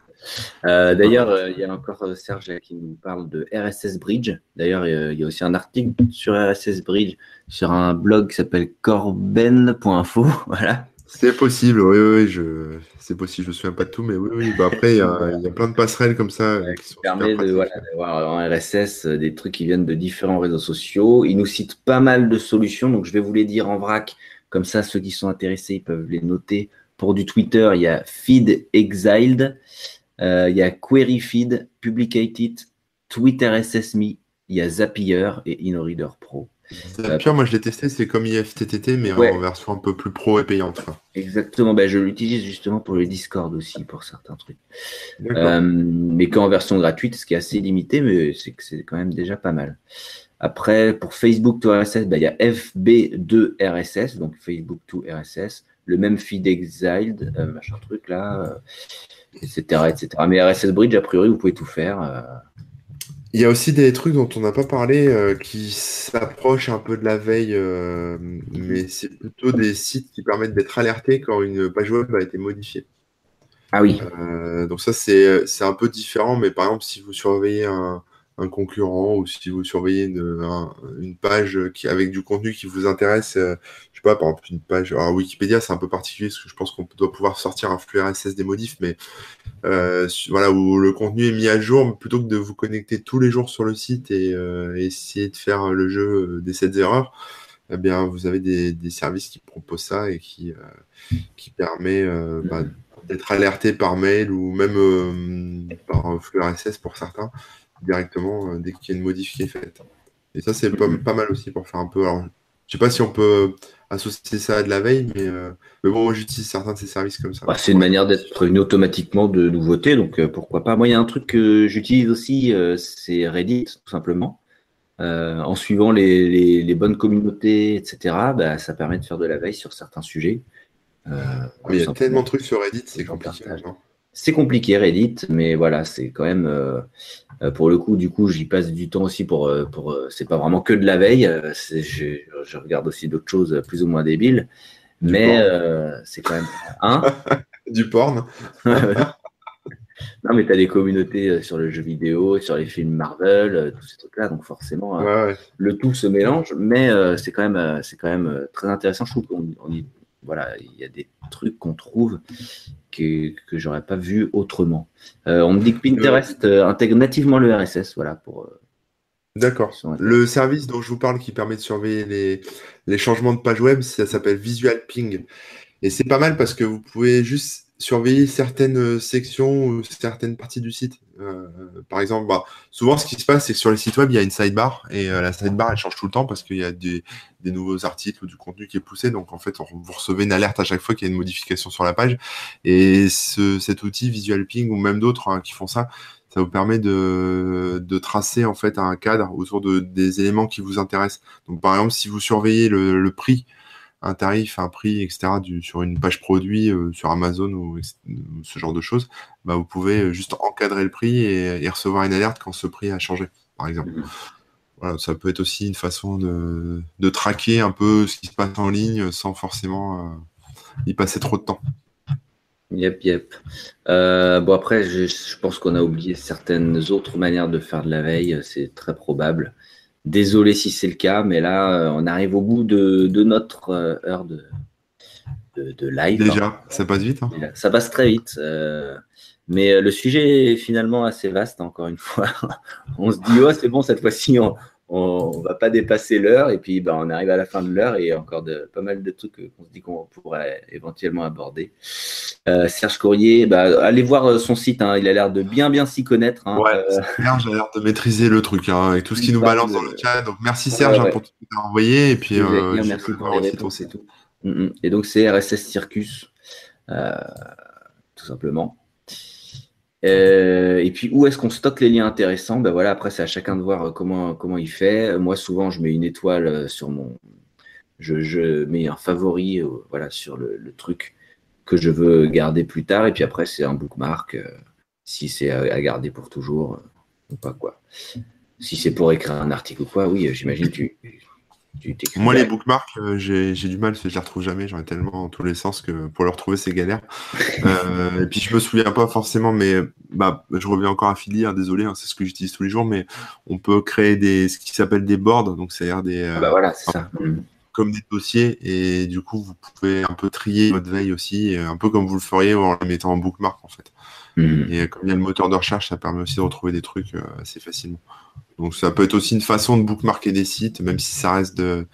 Euh, d'ailleurs, euh, il y a encore euh, Serge qui nous parle de RSS Bridge. D'ailleurs, il y a aussi un article sur RSS Bridge sur un blog qui s'appelle corben.info. Voilà. C'est possible, oui, oui, je... c'est possible. Je me souviens pas de tout, mais oui, oui. Bah, après, il y, a, plein de passerelles comme ça. qui, permet d'avoir en RSS des trucs qui viennent de différents réseaux sociaux. Il nous cite pas mal de solutions, donc je vais vous les dire en vrac. Comme ça, ceux qui sont intéressés, ils peuvent les noter pour du Twitter, il y a Feed Exiled, euh, il y a Query Feed, Publicated, Twitter SSMe, il y a Zapier et InnoReader Pro. Zapier, moi je l'ai testé, c'est comme IFTTT, mais en version un peu plus pro et payante. Exactement, ben, je l'utilise justement pour le Discord aussi, pour certains trucs. Euh, mais qu'en version gratuite, ce qui est assez limité, mais c'est que c'est quand même déjà pas mal. Après, pour Facebook to RSS, ben, il y a FB2 RSS, donc Facebook to RSS le même feed exiled, euh, machin truc là, etc., euh, etc. Mais RSS Bridge, a priori, vous pouvez tout faire. Euh. Il y a aussi des trucs dont on n'a pas parlé qui s'approchent un peu de la veille, mais c'est plutôt des sites qui permettent d'être alertés quand une page web a été modifiée. Ah oui. donc ça, c'est un peu différent, mais par exemple, si vous surveillez un, un concurrent ou si vous surveillez une, page qui, avec du contenu qui vous intéresse, euh, je sais pas, par exemple une page, alors Wikipédia c'est un peu particulier parce que je pense qu'on doit pouvoir sortir un flux RSS des modifs, mais euh, voilà, où le contenu est mis à jour, plutôt que de vous connecter tous les jours sur le site et, euh, essayer de faire le jeu des 7 erreurs, eh bien vous avez des, services qui proposent ça et qui, qui permet bah, d'être alerté par mail ou même par flux RSS pour certains directement euh, dès qu'il y a une modif qui est faite. Et ça, c'est pas, mal aussi pour faire un peu. Alors, je sais pas si on peut associer ça à de la veille, mais, euh, mais bon, moi j'utilise certains de ces services comme ça. Bah, c'est une manière d'être prévenu automatiquement de nouveautés, donc euh, pourquoi pas. Moi, il y a un truc que j'utilise aussi, c'est Reddit, tout simplement. en suivant les, bonnes communautés, etc., bah, ça permet de faire de la veille sur certains sujets. il y a tellement de trucs sur Reddit, c'est compliqué. C'est compliqué Reddit, mais voilà, c'est quand même euh, euh, pour le coup, du coup, j'y passe du temps aussi pour euh, pour. c'est pas vraiment que de la veille. Je, je, regarde aussi d'autres choses plus ou moins débiles, mais c'est quand même hein du porn. non, mais tu as des communautés sur le jeu vidéo, sur les films Marvel, tous ces trucs-là, donc forcément, le tout se mélange, mais c'est quand même c'est quand même très intéressant. Je trouve qu'on y voilà, il y a des trucs qu'on trouve que, que j'aurais pas vu autrement. Euh, on me dit que Pinterest euh, intègre nativement le RSS, voilà pour. Euh, D'accord. Le service dont je vous parle qui permet de surveiller les, les changements de page web, ça s'appelle Visual Ping. Et c'est pas mal parce que vous pouvez juste surveiller certaines euh, sections ou certaines parties du site. Euh, par exemple, bah, souvent ce qui se passe, c'est que sur les sites web, il y a une sidebar et euh, la sidebar, elle change tout le temps parce qu'il y a des, nouveaux articles ou du contenu qui est poussé. Donc en fait, vous recevez une alerte à chaque fois qu'il y a une modification sur la page. Et cet outil Visual Ping ou même d'autres hein, qui font ça, ça vous permet de, tracer en fait un cadre autour de, des éléments qui vous intéressent. Donc par exemple, si vous surveillez le prix un tarif, un prix, etc. sur une page produit euh, sur Amazon ou, ce genre de choses, bah, vous pouvez euh, juste encadrer le prix et, recevoir une alerte quand ce prix a changé, par exemple. Mmh. Voilà, ça peut être aussi une façon de, traquer un peu ce qui se passe en ligne sans forcément euh, y passer trop de temps. Yep, yep. bon, après, je, je pense qu'on a oublié certaines autres manières de faire de la veille, c'est très probable. Désolé si c'est le cas, mais là, euh, on arrive au bout de, notre euh, heure de, de, live. Déjà, ça passe vite. Hein. Ça passe très vite. Euh, mais le sujet est finalement assez vaste, encore une fois. on se dit, oh, c'est bon, cette fois-ci, on, on va pas dépasser l'heure et puis ben, on arrive à la fin de l'heure et encore de, pas mal de trucs qu'on se dit qu'on pourrait éventuellement aborder. Euh, Serge Courrier, bah, allez voir euh, son site, hein, il a l'air de bien bien s'y connaître. Hein. Ouais, euh, Serge a l'air de maîtriser le truc hein, avec tout ce qui nous balance dans le chat. Donc merci Serge hein, pour tout ce que tu as envoyé et puis merci pour les réponses et tout. Mm, mm. Et donc c'est RSS Circus, tout simplement. Euh, et puis, où est-ce qu'on stocke les liens intéressants? Ben voilà, Après, c'est à chacun de voir euh, comment, comment il fait. Moi, souvent, je mets une étoile euh, sur mon. Je, mets un favori voilà, sur le, truc que je veux garder plus tard. Et puis après, c'est un bookmark si c'est à, garder pour toujours ou pas quoi. Si c'est pour écrire un article ou quoi, oui, j'imagine que tu, moi, les bookmarks, euh, j'ai du mal, je les retrouve jamais. J'en ai tellement dans tous les sens que pour les retrouver, c'est galère. Euh, et puis, je me souviens pas forcément, mais bah, je reviens encore à Philly, hein, désolé, hein, c'est ce que j'utilise tous les jours, mais on peut créer des, ce qui s'appelle des boards, donc c'est-à-dire des. Euh, bah voilà, c'est ça. Comme des dossiers, et du coup, vous pouvez un peu trier votre veille aussi, un peu comme vous le feriez en les mettant en bookmark, en fait. Mhm. Et comme il y a le moteur de recherche, ça permet aussi de retrouver des trucs assez facilement. Donc ça peut être aussi une façon de bookmarker des sites, même si ça reste de,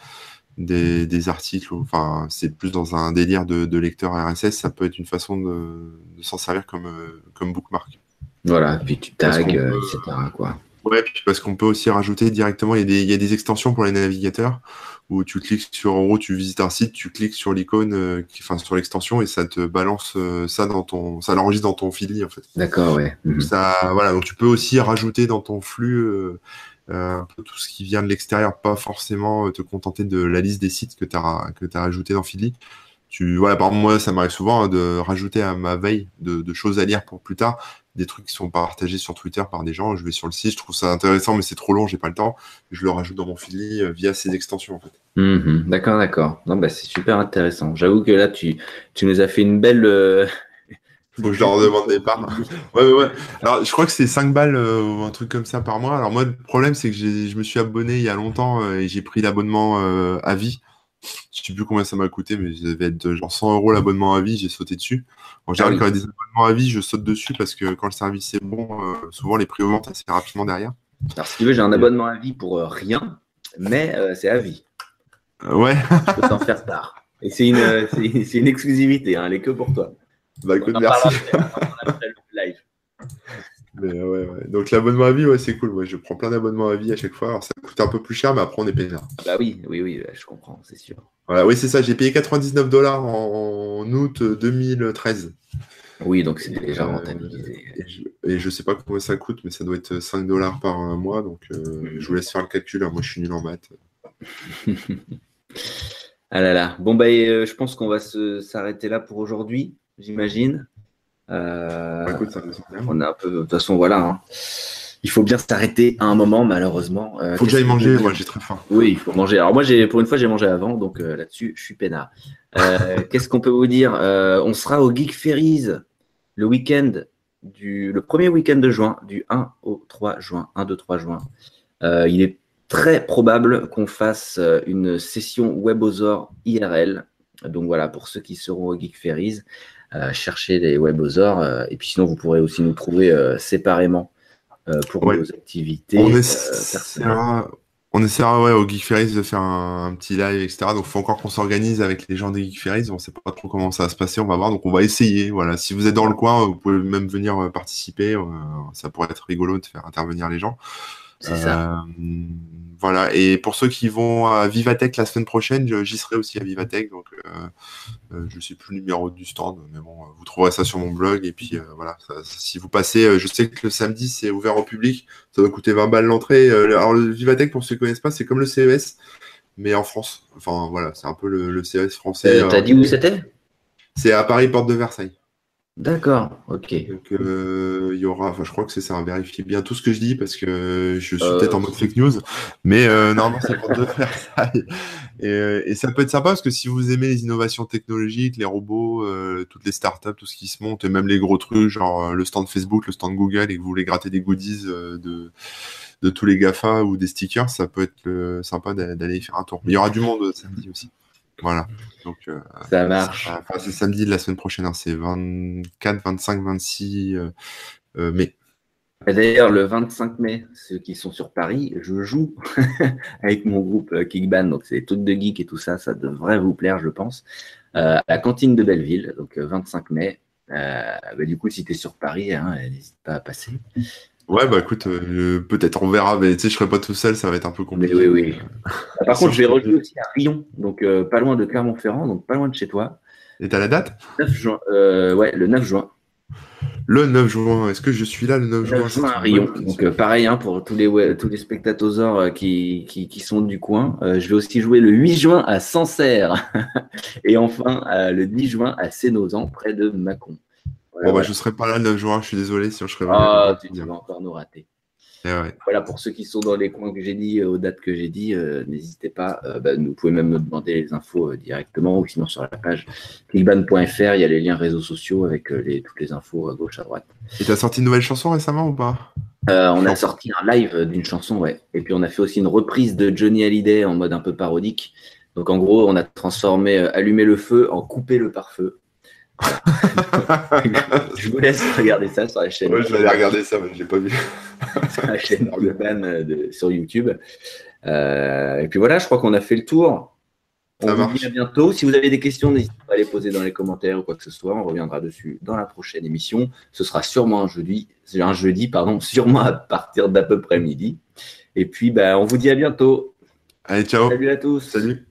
des, articles. Enfin, c'est plus dans un délire de, lecteur RSS. Ça peut être une façon de, s'en servir comme, euh, comme bookmark. Voilà, puis tu tags, euh, etc. Quoi. Ouais, puis parce qu'on peut aussi rajouter directement, il y, a des, il y a des extensions pour les navigateurs où tu cliques sur, en gros, tu visites un site, tu cliques sur l'icône, euh, enfin sur l'extension et ça te balance euh, ça dans ton, ça l'enregistre dans ton fil en fait. D'accord, ouais. Mhm. Ça, voilà, donc tu peux aussi rajouter dans ton flux euh, un peu tout ce qui vient de l'extérieur, pas forcément te contenter de la liste des sites que tu as que as rajouté dans Feedly. Tu, voilà, par exemple, moi, ça m'arrive souvent hein, de rajouter à ma veille de, de choses à lire pour plus tard des trucs qui sont partagés sur Twitter par des gens. Je vais sur le site, je trouve ça intéressant, mais c'est trop long, j'ai pas le temps. Je le rajoute dans mon fili euh, via ces extensions en fait. Mhm. d'accord, d'accord. Non, bah, c'est super intéressant. J'avoue que là, tu, tu nous as fait une belle. Euh... Faut que je leur demande des parts. ouais, ouais, ouais. Alors, je crois que c'est 5 balles euh, ou un truc comme ça par mois. Alors, moi, le problème, c'est que je me suis abonné il y a longtemps euh, et j'ai pris l'abonnement à vie. Je sais plus combien ça m'a coûté, mais ça devait être genre 100 euros l'abonnement à vie, j'ai sauté dessus. En général, ah quand il y a des abonnements à vie, je saute dessus parce que quand le service est bon, euh, souvent les prix augmentent assez rapidement derrière. Alors, si tu veux, j'ai un abonnement à vie pour euh, rien, mais euh, c'est à vie. ouais. je peux t'en faire part. Et c'est une, une, exclusivité, hein, elle est que pour toi. Bah écoute, merci. Mais ouais, ouais. Donc l'abonnement à vie, ouais, c'est cool. Ouais, je prends plein d'abonnements à vie à chaque fois. Alors ça coûte un peu plus cher, mais après on est payé. Bah oui, oui, oui, je comprends, c'est sûr. Voilà, oui, c'est ça. J'ai payé 99 dollars en, août 2013. Oui, donc c'est déjà euh, rentabilisé. et, je, ne sais pas combien ça coûte, mais ça doit être 5 dollars par mois. Donc euh, je vous laisse faire le calcul. Hein. Moi, je suis nul en maths. ah là là. Bon, bah, euh, je pense qu'on va s'arrêter là pour aujourd'hui, j'imagine. Euh, on a un peu, de toute façon, voilà. Hein. Il faut bien s'arrêter à un moment, malheureusement. Il euh, faut que j'aille manger, moi j'ai très faim. Oui, il faut manger. Alors moi, j'ai pour une fois, j'ai mangé avant, donc euh, là-dessus, je suis peinard. Qu'est-ce qu'on peut vous dire On sera au Geek Ferries le week-end du, le premier week-end de juin, du 1 au 3 juin, 1, 2, 3 juin. il est très probable qu'on fasse une session WebOzor IRL. Donc voilà, pour ceux qui seront au Geek Ferries, chercher des webosaures. Euh, et puis sinon, vous pourrez aussi nous trouver euh, séparément euh, pour nos activités. On essaiera, On essaiera ouais, au Geek Ferries de faire un, petit live, etc. Donc, il faut encore qu'on s'organise avec les gens des Geek Ferries. On ne sait pas trop comment ça va se passer. On va voir. Donc, on va essayer. Voilà. Si vous êtes dans le coin, vous pouvez même venir euh, participer. Euh, ça pourrait être rigolo de faire intervenir les gens. C'est ça. Euh, voilà. Et pour ceux qui vont à Vivatech la semaine prochaine, j'y serai aussi à Vivatech. Donc, je ne sais plus le numéro du stand, mais bon, vous trouverez ça sur mon blog. Et puis, voilà. si vous passez, je sais que le samedi, c'est ouvert au public. Ça va coûter 20 balles l'entrée. alors, le Vivatech, pour ceux qui ne connaissent pas, c'est comme le CES, mais en France. Enfin, voilà, c'est un peu le, CES français. T'as dit où c'était? C'est à Paris, porte de Versailles. D'accord, ok. Donc, euh, il y aura, enfin, je crois que c'est ça, hein, vérifiez bien tout ce que je dis parce que je suis peut-être en mode fake news, mais euh, normalement, c'est pour de faire ça. Et, ça peut être sympa parce que si vous aimez les innovations technologiques, les robots, euh, toutes les startups, tout ce qui se monte, et même les gros trucs, genre le stand Facebook, le stand Google, et que vous voulez gratter des goodies de, de tous les GAFA ou des stickers, ça peut être sympa d'aller y faire un tour. Mais il y aura du monde samedi aussi. Voilà. Donc, euh, ça marche. c'est samedi de la semaine prochaine, hein. c'est 24, 25, 26 mai. D'ailleurs, le 25 mai, ceux qui sont sur Paris, je joue avec mon groupe euh, Kickban, donc c'est tout de geek et tout ça, ça devrait vous plaire, je pense, euh, à la cantine de Belleville, donc 25 mai. Bah, du coup, si tu es sur Paris, hein, n'hésite pas à passer. Ouais, bah écoute, euh, peut-être, on verra, mais tu sais, je serai pas tout seul, ça va être un peu compliqué. oui, oui. Par contre, je vais rejouer aussi à Rion, donc euh, pas loin de Clermont-Ferrand, donc pas loin de chez toi. Et t'as la date? 9 juin, euh, ouais, le 9 juin. Le 9 juin, est-ce que je suis là le 9 juin, 9 juin à Rion, donc pareil hein, pour tous les, tous les spectateurs qui, qui, qui, sont du coin. je vais aussi jouer le 8 juin à Sancerre et enfin le 10 juin à Sénosan, près de Mâcon bon, bah, je ne serai pas là le 9 juin, je suis désolé si je serais Ah, tu vas encore nous rater. Eh voilà, pour ceux qui sont dans les coins que j'ai dit, euh, aux dates que j'ai dit, euh, n'hésitez pas. Euh, bah, vous pouvez même me demander les infos directement ou sinon sur la page clickban.fr, il y a les liens réseaux sociaux avec les, toutes les infos à gauche, à droite. Et tu as sorti une nouvelle chanson récemment ou pas? On a sorti un live d'une chanson, ouais. Et puis on a fait aussi une reprise de Johnny Hallyday en mode un peu parodique. Donc en gros, on a transformé Allumer le feu en Couper le pare-feu. Je vous laisse regarder ça sur la chaîne. Ouais, je vais aller regarder ça, mais je l'ai pas vu. sur la chaîne Urban de, sur YouTube. Euh, et puis voilà, je crois qu'on a fait le tour. On vous dit à bientôt. Si vous avez des questions, n'hésitez pas à les poser dans les commentaires ou quoi que ce soit. On reviendra dessus dans la prochaine émission. Ce sera sûrement un jeudi, un jeudi pardon, sûrement à partir d'à peu près midi. Et puis, bah, on vous dit à bientôt. Allez, ciao. Salut à tous. Salut.